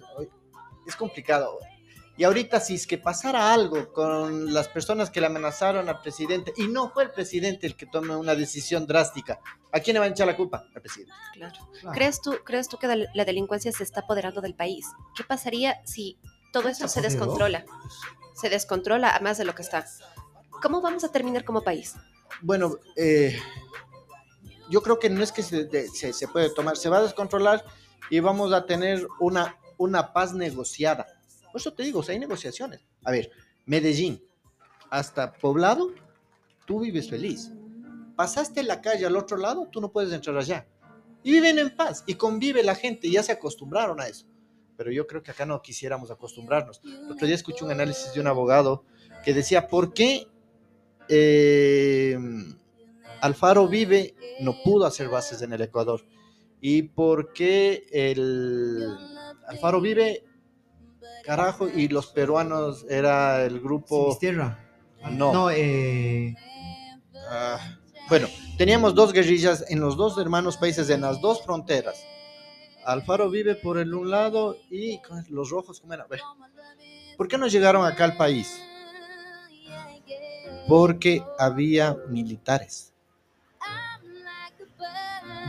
Es complicado. Y ahorita, si es que pasara algo con las personas que le amenazaron al presidente, y no fue el presidente el que tome una decisión drástica, ¿a quién le va a echar la culpa? Al presidente. Claro. ¿Crees tú, ¿Crees tú que la delincuencia se está apoderando del país? ¿Qué pasaría si todo esto se descontrola? Se descontrola a más de lo que está. ¿Cómo vamos a terminar como país? Bueno, eh, yo creo que no es que se, de- se, se puede tomar, se va a descontrolar y vamos a tener una, una paz negociada. Por eso te digo, o sea, hay negociaciones. A ver, Medellín, hasta Poblado, tú vives feliz. Pasaste la calle al otro lado, tú no puedes entrar allá. Y viven en paz y convive la gente, ya se acostumbraron a eso. Pero yo creo que acá no quisiéramos acostumbrarnos. El otro día escuché un análisis de un abogado que decía, ¿por qué eh, Alfaro vive no pudo hacer bases en el Ecuador? ¿Y por qué el Alfaro vive, carajo, y los peruanos era el grupo... Sinistierra. No. No, eh, Ah, bueno, teníamos dos guerrillas en los dos hermanos países, en las dos fronteras. Alfaro vive por el un lado y los rojos, ¿cómo era? ¿Por qué no llegaron acá al país? Porque había militares.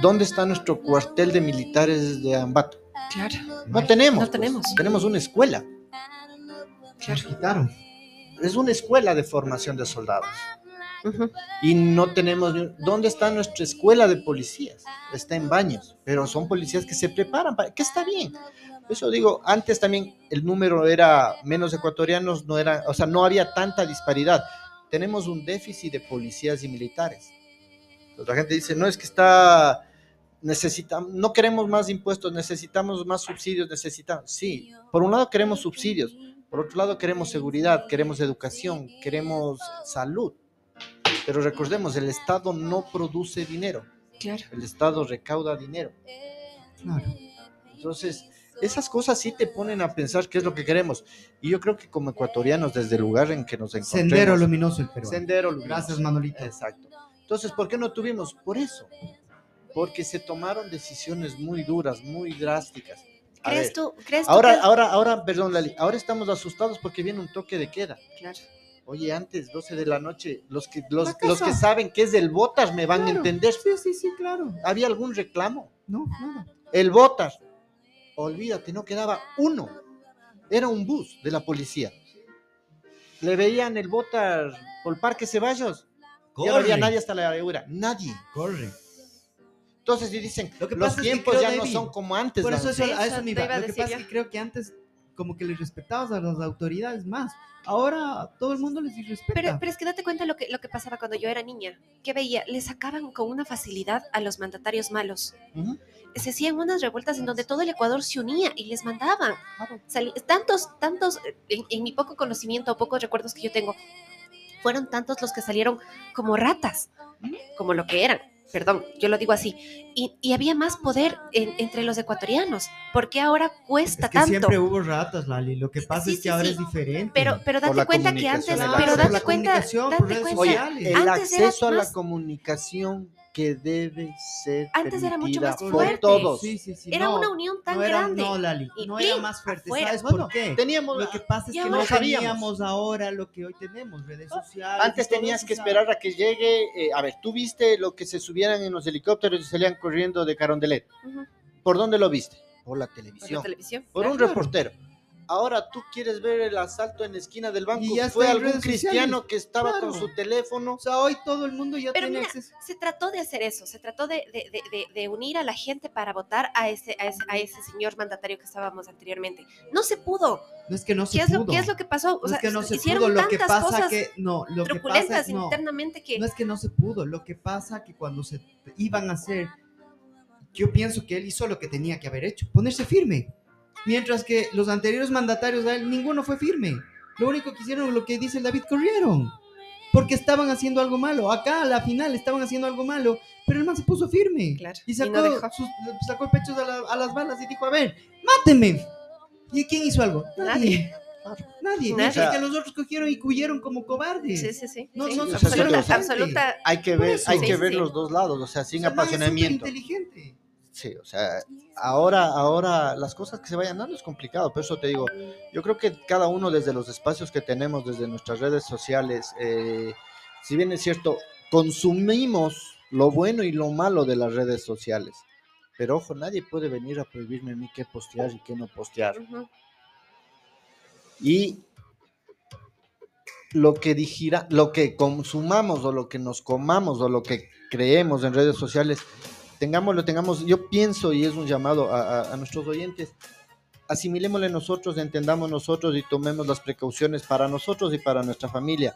¿Dónde está nuestro cuartel de militares de Ambato? Claro. No tenemos. No pues. tenemos. Tenemos una escuela. nos quitaron. Es una escuela de formación de soldados. Y no tenemos. ¿Dónde está nuestra escuela de policías? Está en baños, pero son policías que se preparan para. que está bien. Eso digo, antes también el número era menos ecuatorianos, no era, o sea, no había tanta disparidad. Tenemos un déficit de policías y militares. Entonces, la gente dice, no es que está, necesitamos, no queremos más impuestos, necesitamos más subsidios, necesitamos, sí, por un lado queremos subsidios, por otro lado queremos seguridad, queremos educación, queremos salud. Pero recordemos, el Estado no produce dinero, Claro. el Estado recauda dinero. Claro. Entonces, esas cosas sí te ponen a pensar qué es lo que queremos. Y yo creo que como ecuatorianos, desde el lugar en que nos encontramos... Sendero luminoso el Perú. Sendero luminoso. Gracias, Manolito. Exacto. Entonces, ¿por qué no tuvimos? Por eso. Porque se tomaron decisiones muy duras, muy drásticas. A ¿Crees ver, tú? ¿Crees tú Ahora, que- ahora, ahora, perdón, Lali, ahora estamos asustados porque viene un toque de queda. Claro. Oye, antes, 12 de la noche, los que, los, los que saben qué es el Botas me van a entender. Sí, sí, sí, claro. ¿Había algún reclamo? No, nada. El Botas, olvídate, no quedaba uno. Era un bus de la policía. Le veían el Botas por Parque Ceballos. Ya no había nadie hasta la areura. Nadie. Corre. Entonces, y dicen, Lo que los que tiempos ya no son como antes. Por eso, eso- a Eso me iba. Lo que pasa yo. es que creo que antes como que les respetabas a las autoridades más. Ahora todo el mundo les irrespeta. Pero, pero es que date cuenta lo que, lo que pasaba cuando yo era niña. Que veía, le sacaban con una facilidad a los mandatarios malos. Se hacían unas revueltas en donde todo el Ecuador se unía y les mandaban. Sali- tantos, tantos, en, en mi poco conocimiento o pocos recuerdos que yo tengo, fueron tantos los que salieron como ratas, como lo que eran. Perdón, yo lo digo así. Y, y había más poder en- entre los ecuatorianos. ¿Por qué ahora cuesta es que tanto? siempre hubo ratas, Lali. Lo que pasa Sí, es que sí, ahora sí. es diferente. Pero, pero Por date la cuenta que antes, el pero acceso. date La cuenta, comunicación, por date redes cuenta, Oye, el Antes era acceso a la más- comunicación que debe ser Antes era mucho más por fuerte. todos. Sí, sí, sí. Era no, una unión tan no era, grande. No, Lali, Y no era más fuerte. afuera. ¿Sabes Bueno, por qué? Teníamos Lo que pasa es que no No sabíamos. ahora lo que hoy tenemos, redes sociales. Antes tenías que esperar a que llegue, eh, a ver, tú viste lo que se subieran en los helicópteros y salían corriendo de Carondelet. ¿Por dónde lo viste? Por la Por la televisión, televisión. por un reportero. Ahora tú quieres ver el asalto en la esquina del banco. Y ya Fue algún cristiano sociales. que estaba Claro. con su teléfono. O sea, hoy todo el mundo ya Pero tiene mira, acceso. se trató de hacer eso, se trató de, de- de- de- de unir a la gente para votar a ese, a, ese, a ese señor mandatario que estábamos anteriormente. No se pudo. No es que no se ¿Qué es, pudo. lo, ¿Qué es lo que pasó? O No sea, es que no se hicieron pudo. Lo que tantas pasa cosas que no, lo que pasa truculentas no, internamente que no es que no se pudo. Lo que pasa que cuando se iban a hacer, yo pienso que él hizo lo que tenía que haber hecho, ponerse firme. Mientras que los anteriores mandatarios de él, ninguno fue firme. Lo único que hicieron, lo que dice el David, corrieron. Porque estaban haciendo algo malo. Acá, a la final, estaban haciendo algo malo. Pero el man se puso firme. Claro, Y y sacó, no dejó. sus- sacó el pecho a, la- a las balas y dijo, a ver, mátenme. ¿Y quién hizo algo? Nadie. Nadie. Nadie. Mientras que los otros cogieron y huyeron como cobardes. Sí, sí, sí. No, sí, no, absoluta, o sea, absoluta. Hay que ver, hay que ver sí. los dos lados, o sea, sin O sea, man es apasionamiento. Sí, o sea, ahora, ahora las cosas que se vayan dando es complicado, por eso te digo, yo creo que cada uno desde los espacios que tenemos, desde nuestras redes sociales, eh, si bien es cierto, consumimos lo bueno y lo malo de las redes sociales, pero ojo, nadie puede venir a prohibirme a mí qué postear y qué no postear. Y lo que dijera, lo que consumamos o lo que nos comamos o lo que creemos en redes sociales, tengámoslo, tengamos, yo pienso y es un llamado a, nuestros oyentes, asimilémosle nosotros, entendamos nosotros y tomemos las precauciones para nosotros y para nuestra familia.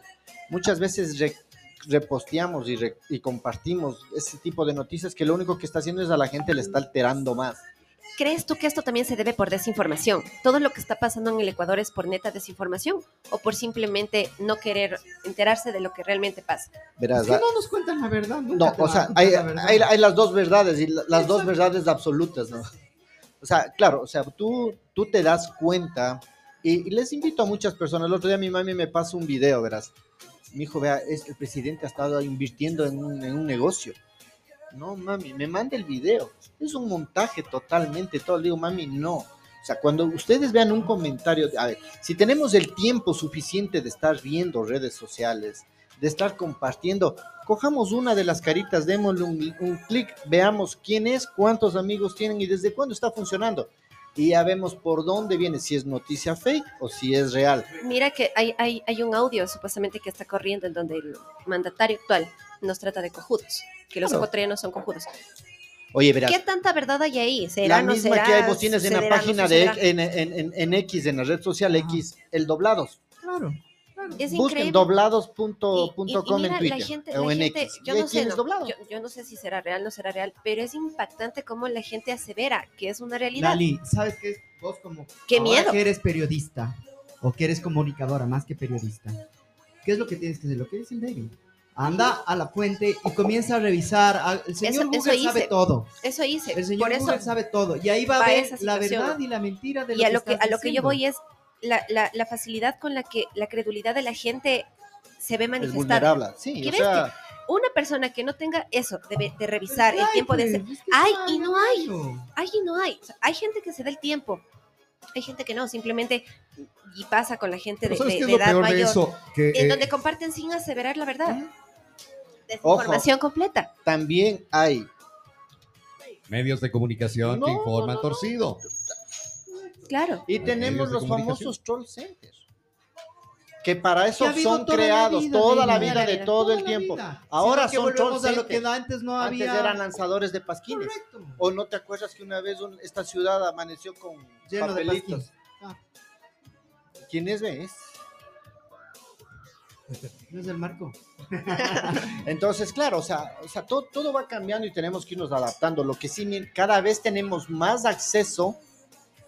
Muchas veces re- reposteamos y, re- y compartimos ese tipo de noticias que lo único que está haciendo es a la gente le está alterando más. ¿Crees tú que esto también se debe por desinformación? ¿Todo lo que está pasando en el Ecuador es por neta desinformación o por simplemente no querer enterarse de lo que realmente pasa? Verás, Es que no nos cuentan la verdad. nunca No, o sea, hay, la verdad. hay, hay las dos verdades y la- las dos verdades absolutas, ¿no? O sea, claro, o sea, tú, tú te das cuenta y, y les invito a muchas personas. El otro día mi mami me pasó un video, verás. Mi hijo, vea, es, el presidente ha estado invirtiendo en un, en un negocio. No, mami, me manda el video. Es un montaje totalmente todo. Le digo, mami, no. O sea, cuando ustedes vean un comentario, a ver, si tenemos el tiempo suficiente de estar viendo redes sociales, de estar compartiendo, cojamos una de las caritas, démosle un, un clic, veamos quién es, cuántos amigos tienen y desde cuándo está funcionando. Y ya vemos por dónde viene, si es noticia fake o si es real. Mira que hay, hay, hay un audio supuestamente que está corriendo en donde el mandatario actual nos trata de cojudos, que los Claro. ecuatorianos son cojudos. Oye, verás, ¿Qué tanta verdad hay ahí? ¿Será, la no misma será? que hay, vos tienes en la ¿Cederá, no página de en, en, en, en X, en la red social X, el doblados. Claro. Es Busquen increíble. doblados.com en Twitter la gente, o la en gente- X. yo no sé, no, yo, yo no sé si será real, no será real, pero es impactante cómo la gente asevera que es una realidad. Lali, ¿sabes qué? Vos como... ¡Qué miedo! que eres periodista o que eres comunicadora más que periodista, ¿qué es lo que tienes que hacer? Lo que dice el David. Anda a la fuente y comienza a revisar. El señor Eso- eso Google sabe hice. todo. Eso hice. El señor Por eso, Google sabe todo. Y ahí va a ver esa la situación. verdad y la mentira de lo y a lo que, estás a lo que yo voy es la, la, la facilidad con la que la credulidad de la gente se ve Es manifestada. vulnerable. Sí, ¿Qué o sea, Una persona que no tenga eso de, de revisar el tiempo de pues, ser. es que Hay y no hay. Hay y no hay. O sea, hay gente que se da el tiempo. Hay gente que no, simplemente y pasa con la gente de, ¿Sabes de- es de edad de mayor, eso? Que, en eh, donde comparten sin aseverar la verdad. Ojo. Desinformación completa. también hay medios de comunicación No, que no, informan no, no. torcido. Claro. Y tenemos los famosos troll centers. Que para eso Que ha habido son creados vida, toda la vida de todo el Toda tiempo. vida. Ahora son volvemos troll a lo que centers. antes no Antes había. eran lanzadores de pasquines. Correcto. ¿O no te acuerdas que una vez un- esta ciudad amaneció con Lleno de papelitos? Ah, ¿Quién es, ves? no es el marco. Entonces, claro, o sea, o sea todo, todo va cambiando y tenemos que irnos adaptando. Lo que sí, cada vez tenemos más acceso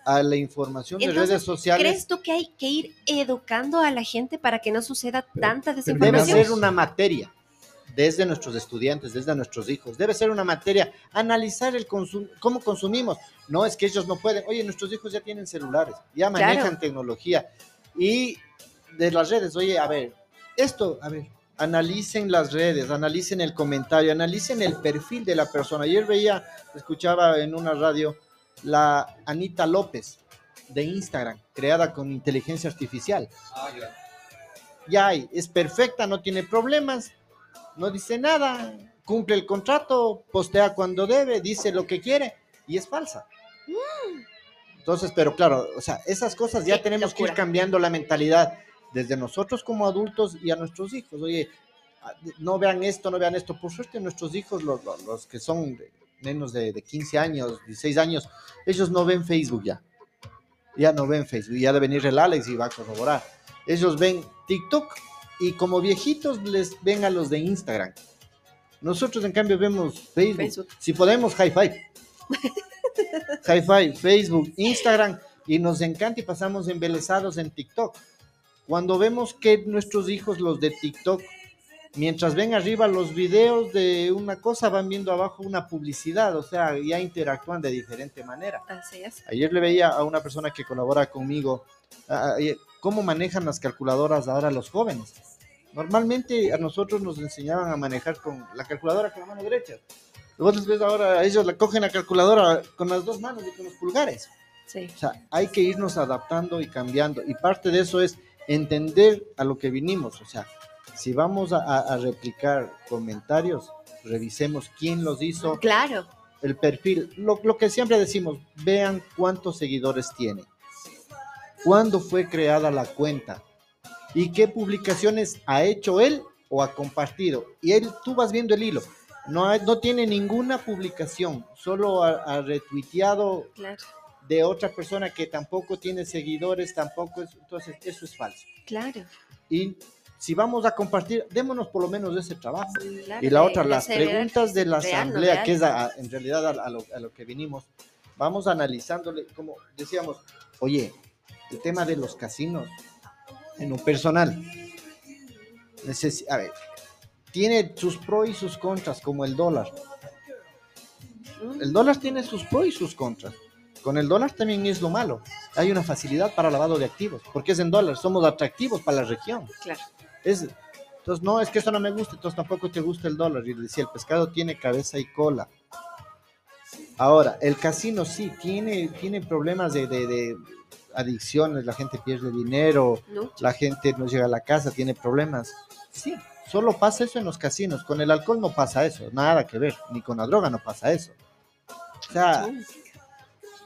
a la información de redes sociales. ¿Crees tú que hay que ir educando a la gente para que no suceda tanta Debe desinformación? ser una materia desde nuestros estudiantes, desde nuestros hijos. Debe ser una materia analizar el consum cómo consumimos. No es que ellos no pueden. Oye, nuestros hijos ya tienen celulares, ya manejan Claro. tecnología y de las redes. Oye, a ver, esto, a ver, analicen las redes, analicen el comentario, analicen el perfil de la persona. Ayer veía, escuchaba en una radio la Anita López de Instagram, creada con inteligencia artificial. Ya hay, es perfecta, no tiene problemas, no dice nada, cumple el contrato, postea cuando debe, dice lo que quiere y es falsa. Entonces, pero claro, o sea, esas cosas ya Sí, tenemos que ir cambiando la mentalidad desde nosotros como adultos y a nuestros hijos. Oye, ah, no vean esto, no vean esto. Por suerte, nuestros hijos, los, los- los que son menos de, de 15 años, 16 años, ellos no ven Facebook ya. Ya no ven Facebook. Ya debe venir el Alex y va a corroborar. Ellos ven TikTok y como viejitos les ven a los de Instagram. Nosotros, en cambio, vemos Facebook. Facebook. Si podemos, high five. high five, Facebook, Instagram, y nos encanta y pasamos embelesados en TikTok. Cuando vemos que nuestros hijos, los de TikTok, mientras ven arriba los videos de una cosa, van viendo abajo una publicidad, o sea, ya interactúan de diferente manera. Así es. Ayer le veía a una persona que colabora conmigo cómo manejan las calculadoras ahora los jóvenes. Normalmente a nosotros nos enseñaban a manejar con la calculadora con la mano derecha. Vos les ves ahora, ellos la cogen la calculadora con las dos manos y con los pulgares. Sí. O sea, hay que irnos adaptando y cambiando. Y parte de eso es entender a lo que vinimos. O sea, si vamos a, replicar comentarios, revisemos quién los hizo, Claro. el perfil, lo, lo que siempre decimos, vean cuántos seguidores tiene, cuándo fue creada la cuenta y qué publicaciones ha hecho él o ha compartido. Y él, tú vas viendo el hilo, no, hay- no tiene ninguna publicación, solo ha, ha retuiteado Claro. de otra persona que tampoco tiene seguidores, tampoco es, entonces eso es falso. Claro. Y si vamos a compartir, démonos por lo menos ese trabajo. claro, Y la otra, las preguntas de la asamblea, real. que es a- en realidad a, a lo, a lo que vinimos, vamos analizándole, como decíamos, oye, el tema de los casinos, en lo personal, necesi- a ver, tiene sus pros y sus contras, como el dólar. Mm, El dólar tiene sus pros y sus contras. Con el dólar también es lo malo. Hay una facilidad para lavado de activos, porque es en dólar, somos atractivos para la región. Claro. Es, entonces, no, es que eso no me gusta, entonces tampoco te gusta el dólar. Y le decía, el pescado tiene cabeza y cola. Ahora, el casino sí, tiene, tiene problemas de, de- de adicciones, la gente pierde dinero, No. la gente no llega a la casa, tiene problemas. Sí, solo pasa eso en los casinos. Con el alcohol no pasa eso, nada que ver, ni con la droga no pasa eso. O sea,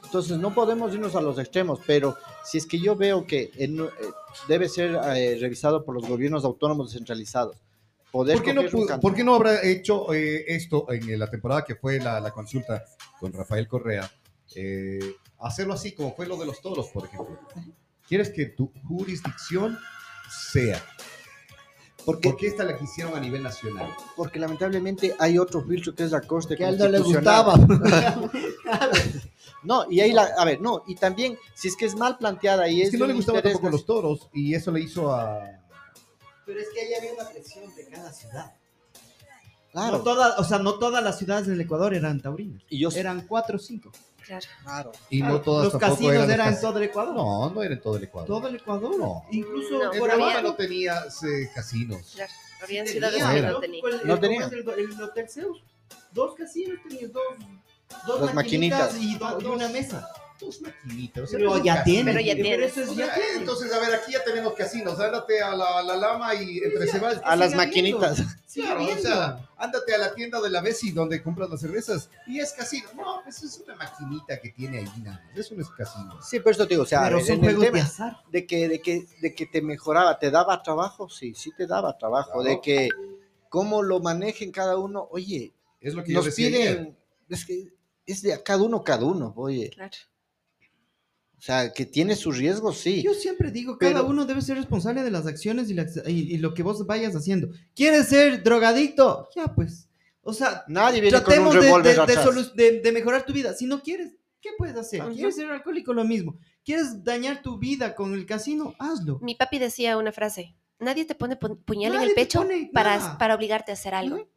entonces no podemos irnos a los extremos, pero si es que yo veo que en- eh, debe ser eh, revisado por los gobiernos autónomos descentralizados. Poder ¿Por qué, no, por qué no habrá hecho eh, esto en la temporada que fue la, la consulta con Rafael Correa? Eh, hacerlo así como fue lo de los toros, por ejemplo. ¿Quieres que tu jurisdicción sea? Porque, ¿Por qué esta la quisieron a nivel nacional? porque lamentablemente hay otro filtro que es la Corte Que a él no le Constitucional. gustaba. No, y ahí la, a ver, no, y también, si es que es mal planteada y es, Es que no le gustaban tampoco los toros y eso le hizo a... Pero es que ahí había una presión de cada ciudad. Claro, No toda, o sea, no todas las ciudades del Ecuador eran taurinas. y yo Eran cuatro o cinco. Claro. claro. Y no todas los casinos eran, eran en todo el Ecuador. No, no era en todo el Ecuador. Todo el Ecuador. No. Incluso No, En por había- no tenía eh, casinos. Claro. Habían ciudades no que no tenían. El, No el- tenía. ¿cómo es El, el Hotel Zeus. Dos casinos tenían dos, dos Las maquinitas, maquinitas. Y, do- y una mesa. Dos maquinitas. o sea, Pero ya casino. tiene. Pero ya tiene. eso es O ya sea, tiene. entonces, a ver, aquí ya tenemos casinos. Ándate a la, la lama y entre se va. A las maquinitas. Sigue Claro, o habiendo. sea, ándate a la tienda de la Bessie donde compras las cervezas y es casino. No, pues es una maquinita que tiene ahí nada. Eso no es casino. Sí, por eso te digo, o sea, Pero son juegos de tema azar. de que, de que, de que te mejoraba, te daba trabajo, sí, sí te daba trabajo, Claro. de que cómo lo manejen cada uno, oye, Es lo que yo nos ayer. piden, es que es de a cada uno, cada uno, oye, Claro. o sea, que tiene sus riesgos, sí, Yo siempre digo, Pero- cada uno debe ser responsable de las acciones y, las- y- y lo que vos vayas haciendo. ¿Quieres ser drogadicto? Ya, pues. O sea, nadie viene con un tratemos de, de- de atrás. de- de mejorar tu vida. Si no quieres, ¿qué puedes hacer? Ajá. ¿Quieres ser alcohólico? Lo mismo. ¿Quieres dañar tu vida con el casino? Hazlo. Mi papi decía una frase. Nadie te pone pu- puñal en el pecho pone para, para obligarte a hacer algo.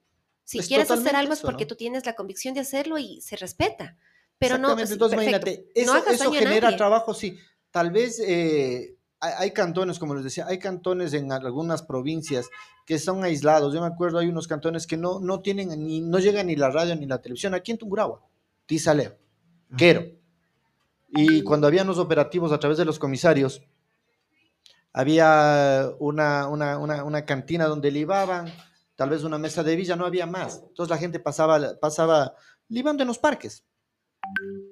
Si Es quieres hacer algo es porque ¿no? tú tienes la convicción de hacerlo y se respeta. Pero no, Exactamente, es- entonces perfecto. imagínate, eso, no genera trabajo, sí, tal vez eh, hay, hay cantones, como les decía, hay cantones en algunas provincias que son aislados. Yo me acuerdo, hay unos cantones que no, no tienen ni, no llega ni la radio ni la televisión. Aquí en Tungurahua, Tizaleo, Quero. Y cuando habían los operativos a través de los comisarios, había una, una, una, una cantina donde libaban, tal vez una mesa de villa, no había más. Entonces la gente pasaba, pasaba libando en los parques.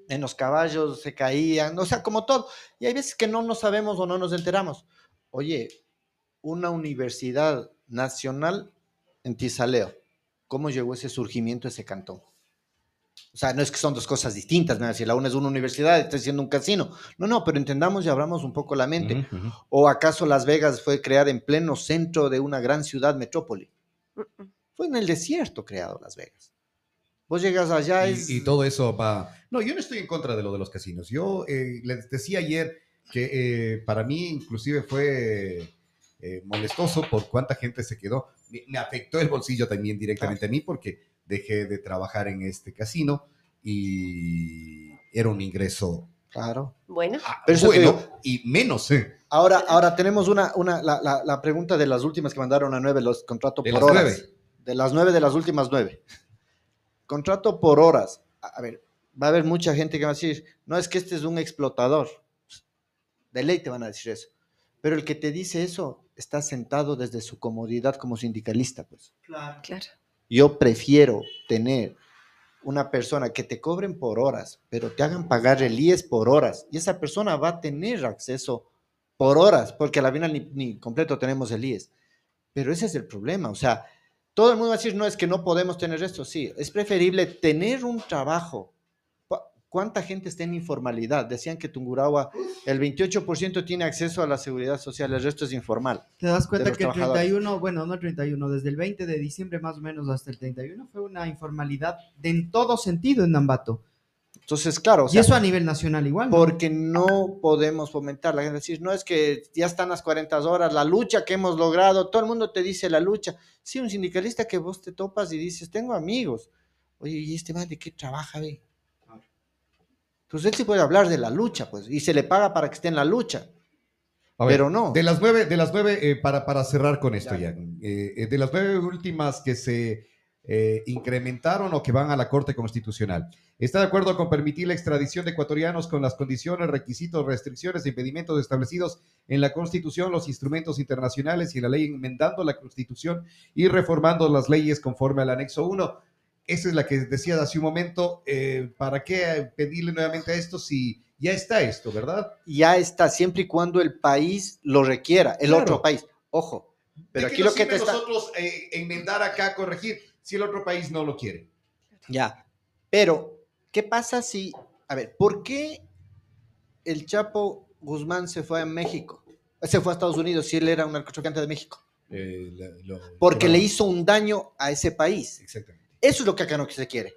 En los caballos se caían, o sea, como todo. Y hay veces que no nos sabemos o no nos enteramos. Oye, una universidad nacional en Tizaleo, ¿cómo llegó ese surgimiento, ese cantón? O sea, no es que son dos cosas distintas, ¿no? si la una es una universidad, está siendo un casino. No, no, pero entendamos y abramos un poco la mente. Ujú. ¿O acaso Las Vegas fue creada en pleno centro de una gran ciudad metrópoli? Fue en el desierto creado Las Vegas. Vos llegas allá Y, es... y todo eso va. No, yo no estoy en contra de lo de los casinos. Yo eh, les decía ayer que eh, para mí inclusive fue eh, molestoso por cuánta gente se quedó. Me, me afectó el bolsillo también directamente a mí porque dejé de trabajar en este casino y era un ingreso Claro. Bueno, ah, Pero eso te bueno y menos eh, Ahora, ahora tenemos una, una la, la- la pregunta de las últimas que mandaron a nueve, los contratos De por las horas. nueve. De las nueve de las últimas nueve. Contrato por horas. A a ver, va a haber mucha gente que va a decir, no es que este es un explotador. De ley te van a decir eso. Pero el que te dice eso está sentado desde su comodidad como sindicalista, pues. Claro. claro. Yo prefiero tener una persona que te cobren por horas, pero te hagan pagar el IES por horas. Y esa persona va a tener acceso por horas, porque a la final ni, ni completo tenemos el IES. Pero ese es el problema. O sea, todo el mundo va a decir, no, es que no podemos tener esto. Sí, es preferible tener un trabajo. ¿Cu- ¿Cuánta gente está en informalidad? Decían que Tungurahua, el 28% tiene acceso a la seguridad social, el resto es informal. Te das cuenta que el trabajadores. 31, bueno, no el 31, desde el 20 de diciembre más o menos hasta el 31 fue una informalidad de en todo sentido en Nambato. Entonces, claro, o y eso a nivel nacional igual. ¿no? porque no podemos fomentar. La gente decir, no es que ya están las 40 horas, la lucha que hemos logrado, todo el mundo te dice la lucha. Sí, un sindicalista que vos te topas y dices, tengo amigos. Oye, ¿y este man de qué trabaja, ve? Pues él sí puede hablar de la lucha, pues, y se le paga para que esté en la lucha. Ver, Pero no. De las nueve, de las nueve eh, para, para cerrar con esto Ya. ya. eh, eh, de las nueve últimas que se eh, incrementaron o que van a la Corte Constitucional. ¿Está de acuerdo con permitir la extradición de ecuatorianos con las condiciones, requisitos, restricciones e impedimentos establecidos en la Constitución, los instrumentos internacionales y la ley enmendando la Constitución y reformando las leyes conforme al anexo 1? Esa es la que decía hace un momento. eh, ¿Para qué pedirle nuevamente a esto si ya está esto, verdad? Ya está, siempre y cuando el país lo requiera, el Claro. otro país. Ojo, pero ¿De qué aquí lo que te está... nosotros eh, enmendar acá, corregir, si el otro país no lo quiere. Ya, pero, ¿qué pasa si, a ver, ¿por qué el Chapo Guzmán se fue a México? Se fue a Estados Unidos si él era un narcotraficante de México. Eh, la- lo- Porque le hizo un daño a ese país. Exactamente. Eso es lo que acá no se quiere.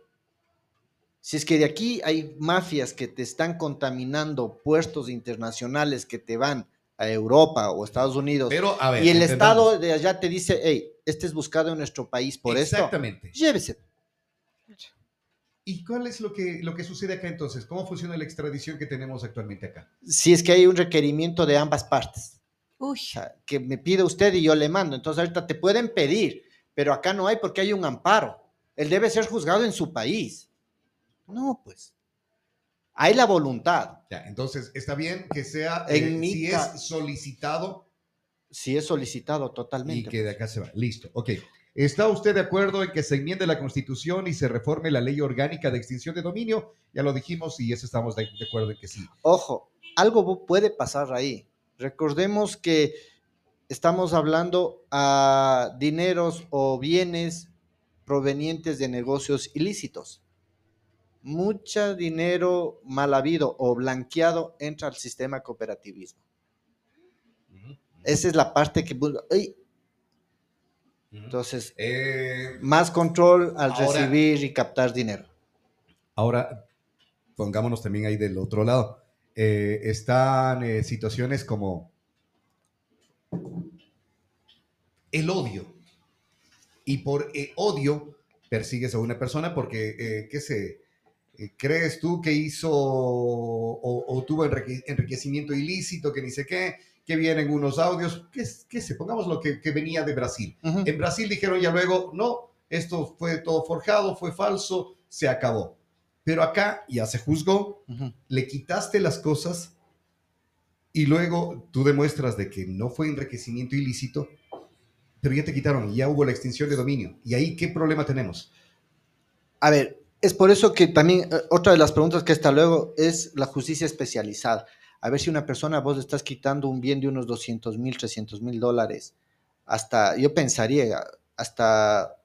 Si es que de aquí hay mafias que te están contaminando puestos internacionales que te van a Europa o Estados Unidos Pero, a ver. y el entendamos. Estado de allá te dice, hey, este es buscado en nuestro país por esto, Exactamente. llévese. ¿Y cuál es lo que, lo que sucede acá entonces? ¿Cómo funciona la extradición que tenemos actualmente acá? Si es que hay un requerimiento de ambas partes. Uy, que me pide usted y yo le mando. Entonces ahorita te pueden pedir, pero acá no hay porque hay un amparo. Él debe ser juzgado en su país. No, pues. Hay la voluntad. Ya, entonces, está bien que sea, En eh, mi si es solicitado Si es solicitado y totalmente. que de acá se va. Listo, ok. ¿Está usted de acuerdo en que se enmiende la Constitución y se reforme la ley orgánica de extinción de dominio? Ya lo dijimos y eso estamos de, de acuerdo en que sí. Ojo, algo puede pasar ahí. Recordemos que estamos hablando a dineros o bienes provenientes de negocios ilícitos. Mucho dinero mal habido o blanqueado entra al sistema cooperativismo. Esa es la parte que... ¡ay! Entonces, Eh, más control al Ahora- recibir y captar dinero. Ahora, pongámonos también ahí del otro lado. Eh, están eh, situaciones como el odio. Y por eh, odio persigues a una persona porque, eh, ¿qué sé? eh, ¿crees tú que hizo o, o tuvo enrique- enriquecimiento ilícito, que ni sé qué, que vienen unos audios, que, que se pongamos lo que, que venía de Brasil? En Brasil dijeron ya luego, no, esto fue todo forjado, fue falso, se acabó. Pero acá ya se juzgó, le quitaste las cosas y luego tú demuestras de que no fue enriquecimiento ilícito, pero ya te quitaron, ya hubo la extinción de dominio. ¿Y ahí qué problema tenemos? A ver, es por eso que también eh, otra de las preguntas que está luego es la justicia especializada. A ver si una persona vos le estás quitando un bien de unos 200 mil, 300 mil dólares. Hasta, yo pensaría, hasta,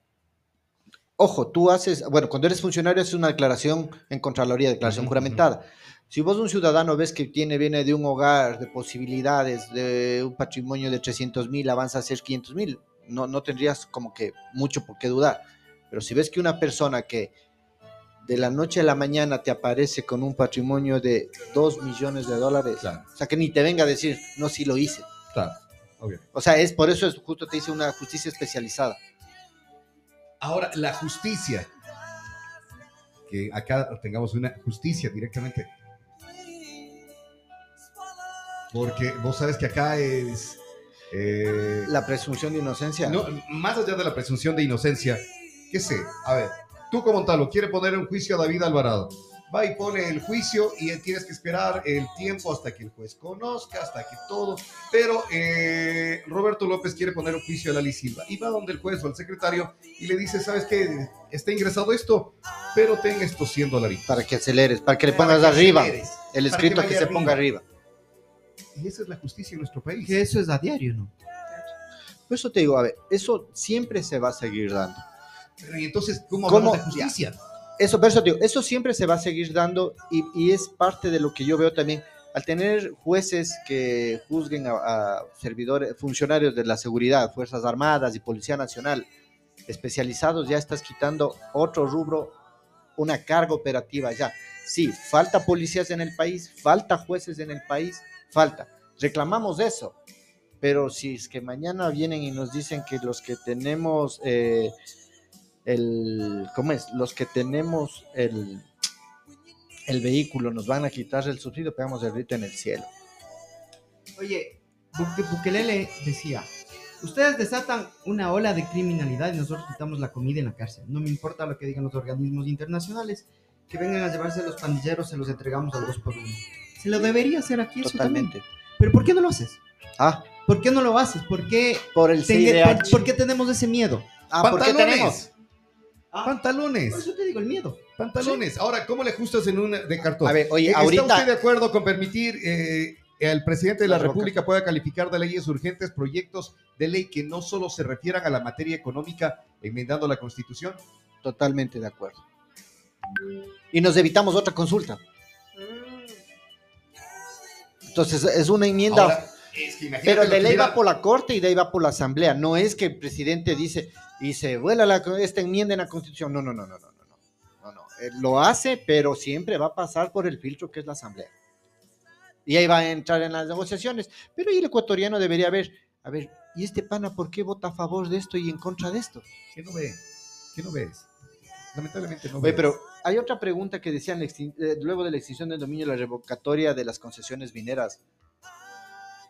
ojo, tú haces, bueno, cuando eres funcionario es una declaración en Contraloría, declaración Ujú, juramentada. Si vos un ciudadano ves que tiene, viene de un hogar de posibilidades, de un patrimonio de 300 mil, avanza a ser 500 mil, no, no tendrías como que mucho por qué dudar. Pero si ves que una persona que de la noche a la mañana te aparece con un patrimonio de 2 millones de dólares, Claro. o sea, que ni te venga a decir, no, sí lo hice. Claro. O sea, es por eso es justo te dice una justicia especializada. Ahora, la justicia. Que acá tengamos una justicia directamente. Porque vos sabes que acá es... eh, La presunción de inocencia. no, más allá de la presunción de inocencia, ¿qué sé? A ver, tú como Montalvo quiere poner en juicio a David Alvarado. Va y pone el juicio y tienes que esperar el tiempo hasta que el juez conozca, hasta que todo. Pero eh, Roberto López quiere poner un juicio a Lali Silva y va donde el juez o el secretario y le dice, ¿sabes qué? Está ingresado esto, pero ten estos 100 dolaritos. Para que aceleres, para que le pongas que arriba. aceleres, El escrito que, vaya se ponga arriba. Y esa es la justicia en nuestro país. Que eso es a diario, ¿no? Por eso te digo, a ver, eso siempre se va a seguir dando. Pero ¿y entonces cómo ¿Cómo? de justicia? Eso, por eso te digo, eso siempre se va a seguir dando y, y es parte de lo que yo veo también. Al tener jueces que juzguen a, a servidores, funcionarios de la seguridad, Fuerzas Armadas y Policía Nacional especializados, ya estás quitando otro rubro, una carga operativa ya. Sí, falta policías en el país, falta jueces en el país, falta. Reclamamos eso, pero si es que mañana vienen y nos dicen que los que tenemos eh, el, ¿cómo es? Los que tenemos el, el vehículo nos van a quitar el subsidio, pegamos el grito en el cielo. Oye, Buke- Bukelele decía, ustedes desatan una ola de criminalidad y nosotros quitamos la comida en la cárcel. No me importa lo que digan los organismos internacionales, que vengan a llevarse a los pandilleros, se los entregamos al dos por uno. Se lo debería hacer aquí eso también. Totalmente. Pero ¿por qué no lo haces? Ah, ¿Por qué no lo haces? ¿Por qué, por el por, por qué tenemos ese miedo? Ah, ¿por qué tenemos? Ah, Pantalones. por eso te digo el miedo. Pantalones. Ahora, ¿cómo le ajustas en un de cartón? A ver, oye, ¿Está ahorita- usted de acuerdo con permitir eh, el presidente de la. República pueda calificar de leyes urgentes proyectos de ley que no solo se refieran a la materia económica enmendando la Constitución? Totalmente de acuerdo. Y nos evitamos otra consulta. Entonces, es una enmienda. Ahora, es que pero de ley va por la corte y de ahí va por la asamblea. No es que el presidente dice y se vuela la, esta enmienda en la constitución. No, no, no, no, no, no. no. no. Él lo hace, pero siempre va a pasar por el filtro que es la asamblea. Y ahí va a entrar en las negociaciones. Pero ahí el ecuatoriano debería ver, a ver, ¿y este pana por qué vota a favor de esto y en contra de esto? ¿Qué no ve? ¿Qué no ves? Lamentablemente no ves. pero hay otra pregunta que decían eh, luego de la extinción del dominio, la revocatoria de las concesiones mineras.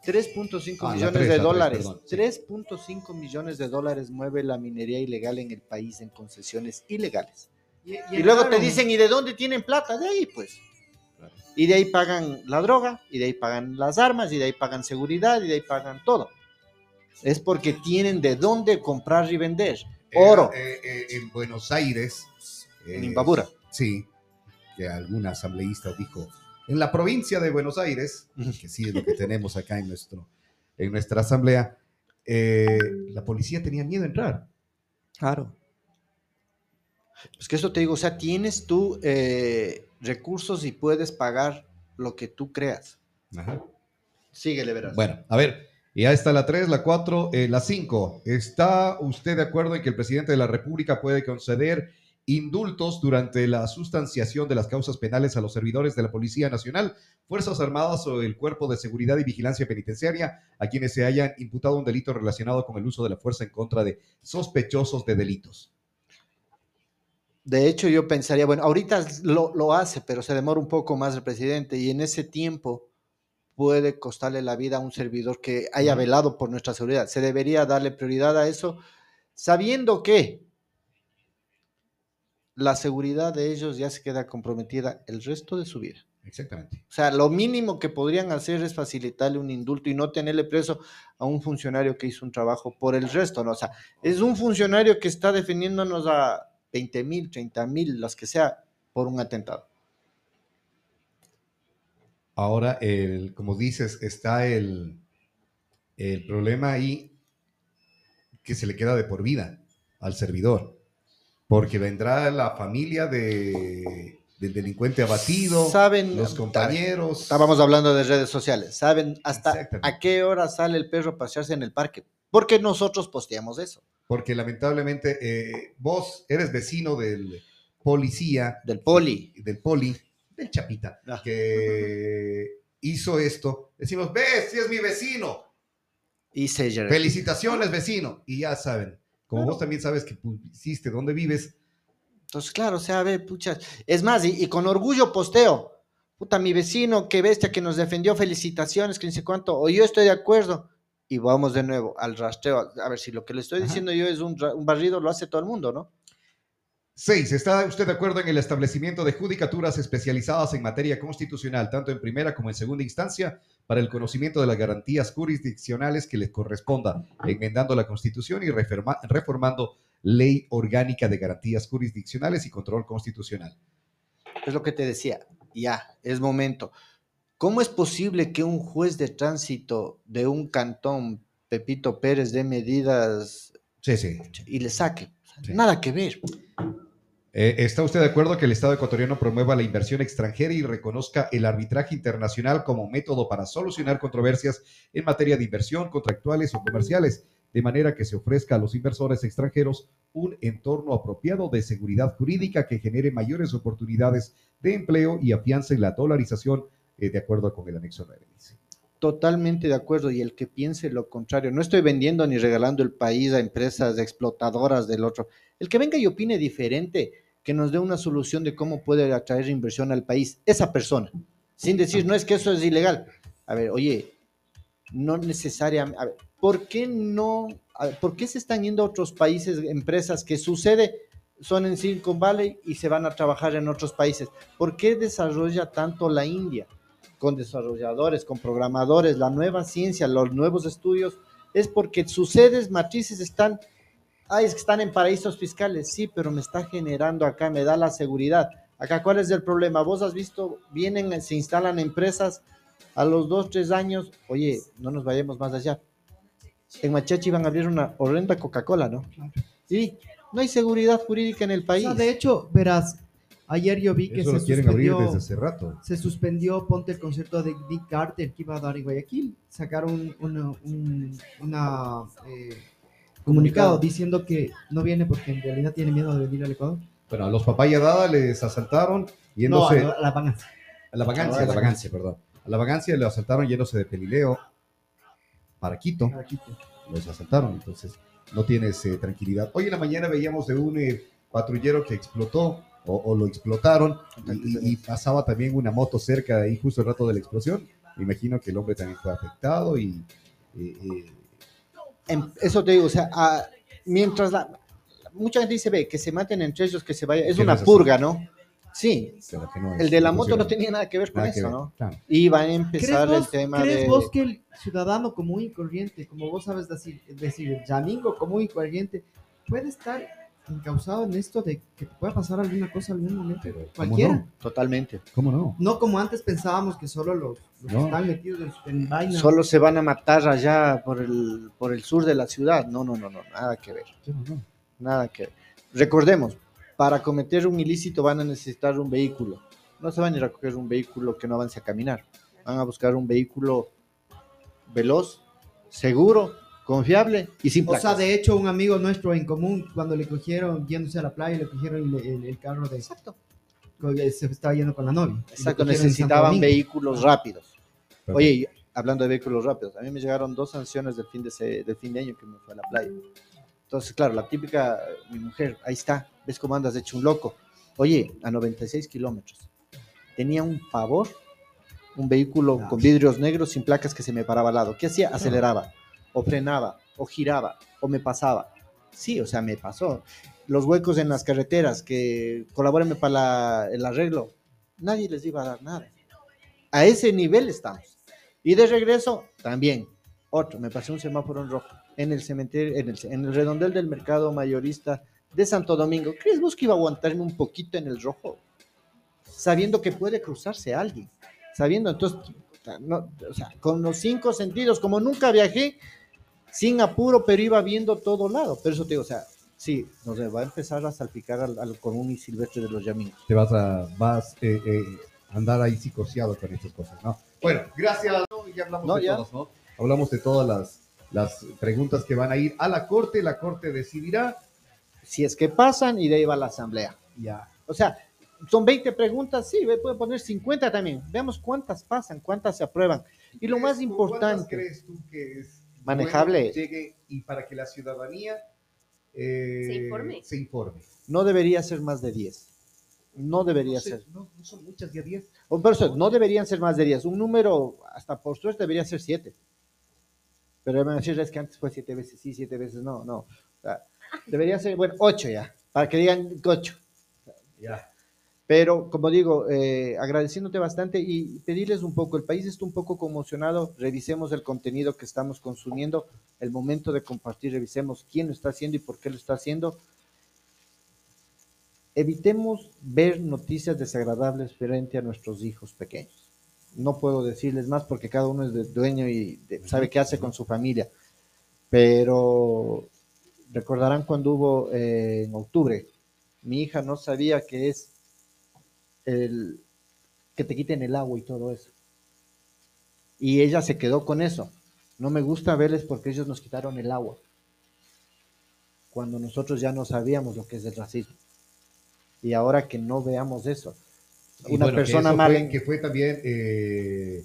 3.5 Ah, millones de dólares. perdón, sí. 3.5 millones de dólares mueve la minería ilegal en el país en concesiones ilegales. Y, Y, luego te dicen, ¿y de dónde tienen plata? De ahí, pues. Claro. Y de ahí pagan la droga, y de ahí pagan las armas, y de ahí pagan seguridad, y de ahí pagan todo. Es porque tienen de dónde comprar y vender. Oro. eh, eh, en Buenos Aires. eh, En Imbabura. Sí, que algún asambleísta dijo, en la provincia de Buenos Aires, que sí es lo que tenemos acá en, nuestro, en nuestra asamblea, eh, la policía tenía miedo a entrar. Claro. Pues que eso te digo, o sea, tienes tú eh, recursos y puedes pagar lo que tú creas. Ajá. Síguele, verás. Bueno, a ver, ya está la 3, la 4, la 5. ¿Está usted de acuerdo en que el presidente de la República puede conceder indultos durante la sustanciación de las causas penales a los servidores de la Policía Nacional, Fuerzas Armadas o el Cuerpo de Seguridad y Vigilancia Penitenciaria a quienes se hayan imputado un delito relacionado con el uso de la fuerza en contra de sospechosos de delitos? De hecho, yo pensaría, bueno, ahorita lo, lo hace, pero se demora un poco más el presidente y en ese tiempo puede costarle la vida a un servidor que haya velado por nuestra seguridad. Se debería darle prioridad a eso, sabiendo que la seguridad de ellos ya se queda comprometida el resto de su vida. Exactamente. O sea, lo mínimo que podrían hacer es facilitarle un indulto y no tenerle preso a un funcionario que hizo un trabajo por el resto, ¿no? O sea, es un funcionario que está defendiéndonos a 20 mil, 30 mil, las que sea, por un atentado. Ahora, el, como dices, está el, el problema ahí que se le queda de por vida al servidor, porque vendrá la familia de, del delincuente abatido, Saben, los compañeros. estábamos hablando de redes sociales, saben hasta a qué hora sale el perro a pasearse en el parque, porque nosotros posteamos eso, Porque lamentablemente eh, vos eres vecino del policía, del poli. del poli, del chapita, Ah. que hizo esto. Decimos, ves, si es mi vecino. Y se Felicitaciones, vecino. Y ya saben, como vos también sabes que pusiste dónde vives, Entonces, claro, o sea, ve, pucha. Es más, y, y con orgullo posteo. Puta, mi vecino, qué bestia que nos defendió, felicitaciones, que no sé cuánto, o yo estoy de acuerdo. Y vamos de nuevo al rastreo. A ver, si lo que le estoy Ajá. diciendo yo es un, un barrido, lo hace todo el mundo, ¿no? 6. ¿Está usted de acuerdo en el establecimiento de judicaturas especializadas en materia constitucional, tanto en primera como en segunda instancia, para el conocimiento de las garantías jurisdiccionales que les corresponda, enmendando la Constitución y reforma- reformando Ley Orgánica de Garantías Jurisdiccionales y Control Constitucional? Es lo que te decía. Ya, es momento. ¿Cómo es posible que un juez de tránsito de un cantón, Pepito Pérez, dé medidas Sí, sí. y le saque? Sí. Nada que ver. Eh, ¿Está usted de acuerdo que el Estado ecuatoriano promueva la inversión extranjera y reconozca el arbitraje internacional como método para solucionar controversias en materia de inversión, contractuales o comerciales, de manera que se ofrezca a los inversores extranjeros un entorno apropiado de seguridad jurídica que genere mayores oportunidades de empleo y afiance la dolarización eh, de acuerdo con el anexo 9? dice. Totalmente de acuerdo. Y el que piense lo contrario, no estoy vendiendo ni regalando el país a empresas explotadoras del otro. El que venga y opine diferente, que nos dé una solución de cómo puede atraer inversión al país, esa persona, sin decir, no es que eso es ilegal. A ver, oye, no necesariamente, a ver, ¿por qué no, a por qué se están yendo a otros países, empresas que sucede, son en Silicon Valley y se van a trabajar en otros países? ¿Por qué desarrolla tanto la India? con desarrolladores, con programadores, la nueva ciencia, los nuevos estudios, es porque sus sedes matrices están, ay, es que están en paraísos fiscales, sí, pero me está generando acá, me da la seguridad. Acá, ¿cuál es el problema? Vos has visto, vienen, se instalan empresas a los dos, tres años, oye, no nos vayamos más allá. En Machachi van a abrir una horrenda Coca-Cola, ¿no? Y no hay seguridad jurídica en el O país. sea, de hecho, verás, ayer yo vi que Eso se lo quieren abrir suspendió, desde hace rato. se suspendió, ponte el concierto de Nick Carter que iba a dar en Guayaquil. Sacaron una, un una, eh, comunicado diciendo que no viene porque en realidad tiene miedo de venir al Ecuador. Bueno, a los papaya dada les asaltaron No, yéndose... a la van a la vagancia, a la vagancia, perdón. A la vagancia le asaltaron yéndose de Pelileo para Quito. Los asaltaron, entonces no tienes eh, tranquilidad. Hoy en la mañana veíamos de un eh, patrullero que explotó o, o lo explotaron y, y- y pasaba también una moto cerca de ahí justo el rato de la explosión. Me imagino que el hombre también fue afectado y... eh, eh, Em- eso te digo, o sea, a- mientras la, mucha gente dice, ve, que se maten entre ellos, que se vaya, es una purga, ¿no? Sí, pero que no es- el de la moto no tenía nada que ver con eso, ver, ¿no? claro. Y va a ¿Crees empezar vos, el tema crees de... vos que el ciudadano común y corriente, como vos sabes decir, decir el llamingo común y corriente, puede estar encausado en esto de que te pueda pasar alguna cosa en algún momento? Pero, ¿cómo Cualquiera. no? Totalmente. ¿Cómo no? No como antes pensábamos que solo los, los que están metidos en, en vaina. Solo se van a matar allá por el, por el sur de la ciudad. No, no, no, no, nada que ver. ¿Cómo no? Nada que ver. Recordemos, para cometer un ilícito van a necesitar un vehículo. No se van a ir a coger un vehículo que no avance a caminar. Van a buscar un vehículo veloz, seguro, confiable y sin O placas. sea, de hecho, un amigo nuestro en común, cuando le cogieron yéndose a la playa, le cogieron el, el- el carro de. Exacto. Se estaba yendo con la novia. Exacto, necesitaban vehículos rápidos. Perfecto. Oye, hablando de vehículos rápidos, a mí me llegaron dos sanciones del fin de, ese- del fin de año que me fue a la playa. Entonces, claro, la típica, mi mujer, ahí está, ves cómo andas hecho un loco. Oye, a 96 kilómetros. Tenía un pavor, un vehículo con vidrios negros sin placas que se me paraba al lado. ¿Qué hacía? Aceleraba, o frenaba, o giraba, o me pasaba. Sí, o sea, me pasó. Los huecos en las carreteras que colabórenme para la- el arreglo, nadie les iba a dar nada. A ese nivel estamos. Y de regreso, también, otro, me pasé un semáforo en rojo en el cementerio, en el, en el redondel del mercado mayorista de Santo Domingo. ¿Crees vos que iba a aguantarme un poquito en el rojo? Sabiendo que puede cruzarse alguien. Sabiendo, entonces, no, o sea, con los cinco sentidos, como nunca viajé, sin apuro, pero iba viendo todo lado. Pero eso te digo, o sea, sí, nos va a empezar a salpicar al, al común y silvestre de los yamingos. Te vas a vas, eh, eh, andar ahí psicoseado con estas cosas, ¿no? Bueno, gracias. ¿no? Ya hablamos No, de ya. todos, ¿no? Hablamos de todas las, las preguntas que van a ir a la corte. La corte decidirá. Si es que pasan, y de ahí va la asamblea. Ya. O sea, son 20 preguntas, sí, pueden poner 50 también. Veamos cuántas pasan, cuántas se aprueban. Y lo más ¿Crees tú- ¿Cuántas importante, crees tú que es Manejable. bueno llegue y para que la ciudadanía eh, Se informe. se informe? no debería ser más de 10. No debería No, sé, ser. no, no son muchas ya 10. O por eso, no deberían ser más de 10. Un número, hasta por suerte, debería ser 7. Pero me decir, es que antes fue 7 veces sí, 7 veces no, no. O sea, debería ser, bueno, 8 ya, para que digan 8. Ya. Pero, como digo, eh, agradeciéndote bastante y pedirles un poco, el país está un poco conmocionado, revisemos el contenido que estamos consumiendo, el momento de compartir, revisemos quién lo está haciendo y por qué lo está haciendo. Evitemos ver noticias desagradables frente a nuestros hijos pequeños. No puedo decirles más porque cada uno es dueño y sabe qué hace con su familia, pero recordarán cuando hubo eh, en octubre, mi hija no sabía que es el que te quiten el agua y todo eso. Y ella se quedó con eso. No me gusta verles porque ellos nos quitaron el agua. Cuando nosotros ya no sabíamos lo que es el racismo. Y ahora que no veamos eso. Y Una bueno, que persona eso mal fue- que fue también eh,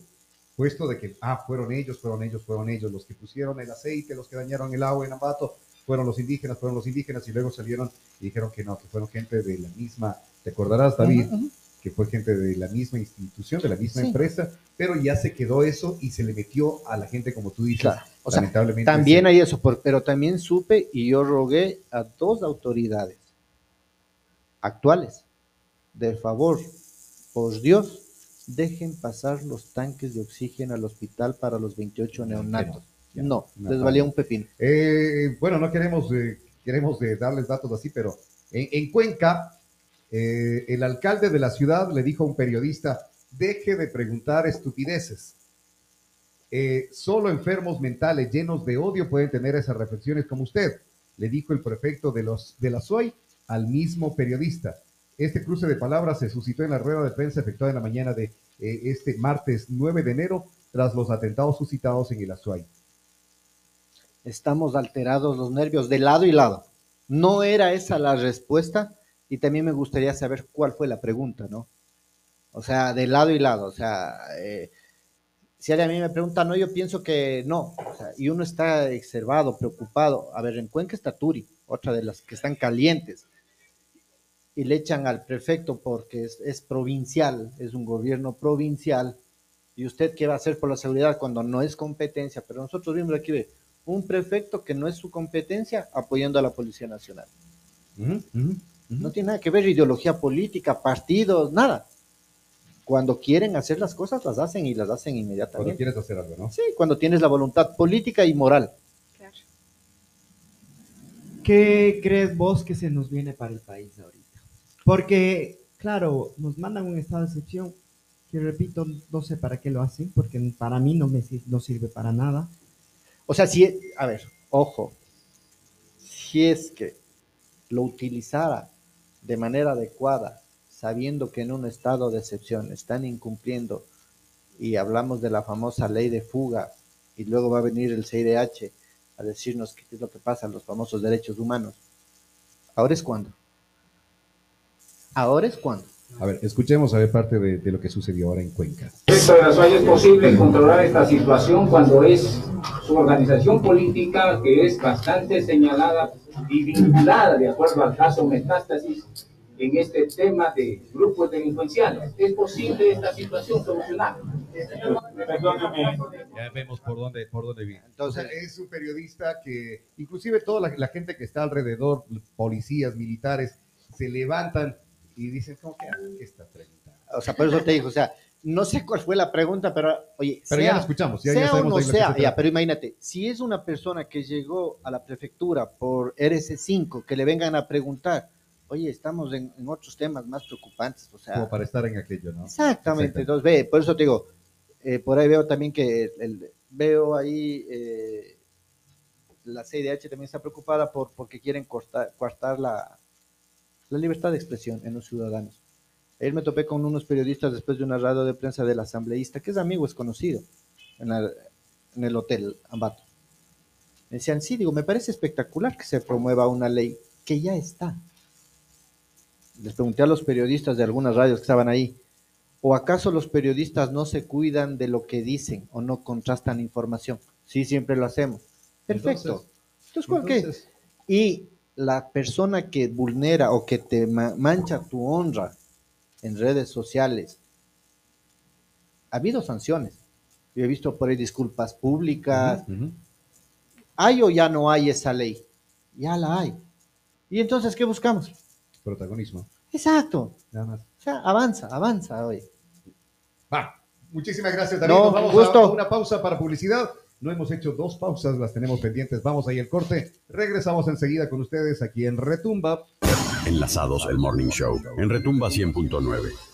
puesto de que, ah, fueron ellos, fueron ellos, fueron ellos los que pusieron el aceite, los que dañaron el agua en Ambato, fueron los indígenas, fueron los indígenas, y luego salieron y dijeron que no, que fueron gente de la misma, te acordarás, David. Que fue gente de la misma institución, de la misma Sí. empresa, pero ya se quedó eso y se le metió a la gente, como tú dices, Claro, o sea, lamentablemente. También sí. hay eso, pero también supe y yo rogué a dos autoridades actuales, de favor, por Dios, dejen pasar los tanques de oxígeno al hospital para los 28 neonatos. ya, No, les valía un pepino. Eh, bueno, no queremos, eh, queremos eh, darles datos así, pero en, en Cuenca, eh, el alcalde de la ciudad le dijo a un periodista, deje de preguntar estupideces. Eh, solo enfermos mentales llenos de odio pueden tener esas reflexiones como usted, le dijo el prefecto de, los, de la SOI al mismo periodista. Este cruce de palabras se suscitó en la rueda de prensa efectuada en la mañana de eh, este martes 9 de enero tras los atentados suscitados en el Azuay. Estamos alterados los nervios de lado y lado. No era esa la respuesta y también me gustaría saber cuál fue la pregunta, ¿no? O sea, de lado y lado. O sea, eh, si alguien a mí me pregunta, no, yo pienso que no. O sea, y uno está exacerbado, preocupado. A ver, en Cuenca está Turi, otra de las que están calientes. Y le echan al prefecto porque es, provincial, es un gobierno provincial. ¿Y usted qué va a hacer por la seguridad cuando no es competencia? Pero nosotros vimos aquí, un prefecto que no es su competencia apoyando a la Policía Nacional. No tiene nada que ver ideología política, partidos, nada. Cuando quieren hacer las cosas, las hacen y las hacen Cuando inmediatamente. quieres hacer algo, ¿no? Sí, cuando tienes la voluntad política y moral. Claro. ¿Qué crees vos que se nos viene para el país ahorita? Porque, claro, nos mandan un estado de excepción que, repito, no sé para qué lo hacen, porque para mí no me no sirve para nada. O sea, si, a ver, ojo, si es que lo utilizara de manera adecuada, sabiendo que en un estado de excepción están incumpliendo, y hablamos de la famosa ley de fuga, y luego va a venir el CIDH a decirnos qué es lo que pasa los famosos derechos humanos. Ahora es cuando. Ahora es cuando. A ver, escuchemos a ver parte de, de lo que sucedió ahora en Cuenca. De las es posible controlar esta situación cuando es su organización política que es bastante señalada y vinculada, de acuerdo al caso Metástasis, en este tema de grupos delincuenciales. ¿Es posible esta situación solucionar? Perdóname. Ya vemos por dónde, por dónde viene. Entonces- es un periodista que, inclusive toda la, la gente que está alrededor, policías, militares, se levantan y dicen, ¿cómo que ah, ¿qué está preguntando? O sea, por eso te digo, o sea, no sé cuál fue la pregunta, pero oye, Pero ya lo escuchamos, ya- ya sea o sabemos no lo que sea, se ya, pero imagínate, si es una persona que llegó a la prefectura por RC5, que le vengan a preguntar, oye, estamos en, en otros temas más preocupantes, o sea, Como para estar en aquello, ¿no? Exactamente, entonces ve, por eso te digo, eh, por ahí veo también que el- veo ahí eh, la CIDH también está preocupada por porque quieren cortar, coartar la, la libertad de expresión en los ciudadanos. Ayer me topé con unos periodistas después de una radio de prensa del asambleísta, que es amigo, es conocido, en, la- en el hotel Ambato. Me decían, sí, digo, me parece espectacular que se promueva una ley que ya está. Les pregunté a los periodistas de algunas radios que estaban ahí, ¿o acaso los periodistas no se cuidan de lo que dicen o no contrastan información? Sí, siempre lo hacemos. Perfecto. Entonces, ¿cuál qué? Entonces, Y la persona que vulnera o que te ma- mancha tu honra en redes sociales, ha habido sanciones. Yo he visto por ahí disculpas públicas. ¿Hay o ya no hay esa ley? Ya la hay. ¿Y entonces qué buscamos? Protagonismo, Exacto. nada más. O sea, avanza, avanza hoy. Va. Muchísimas gracias, David. No, Nos vamos gusto. a una pausa para publicidad. No hemos hecho dos pausas, las tenemos pendientes. Vamos ahí al corte. Regresamos enseguida con ustedes aquí en Retumba. Enlazados el Morning Show en Retumba 100.9.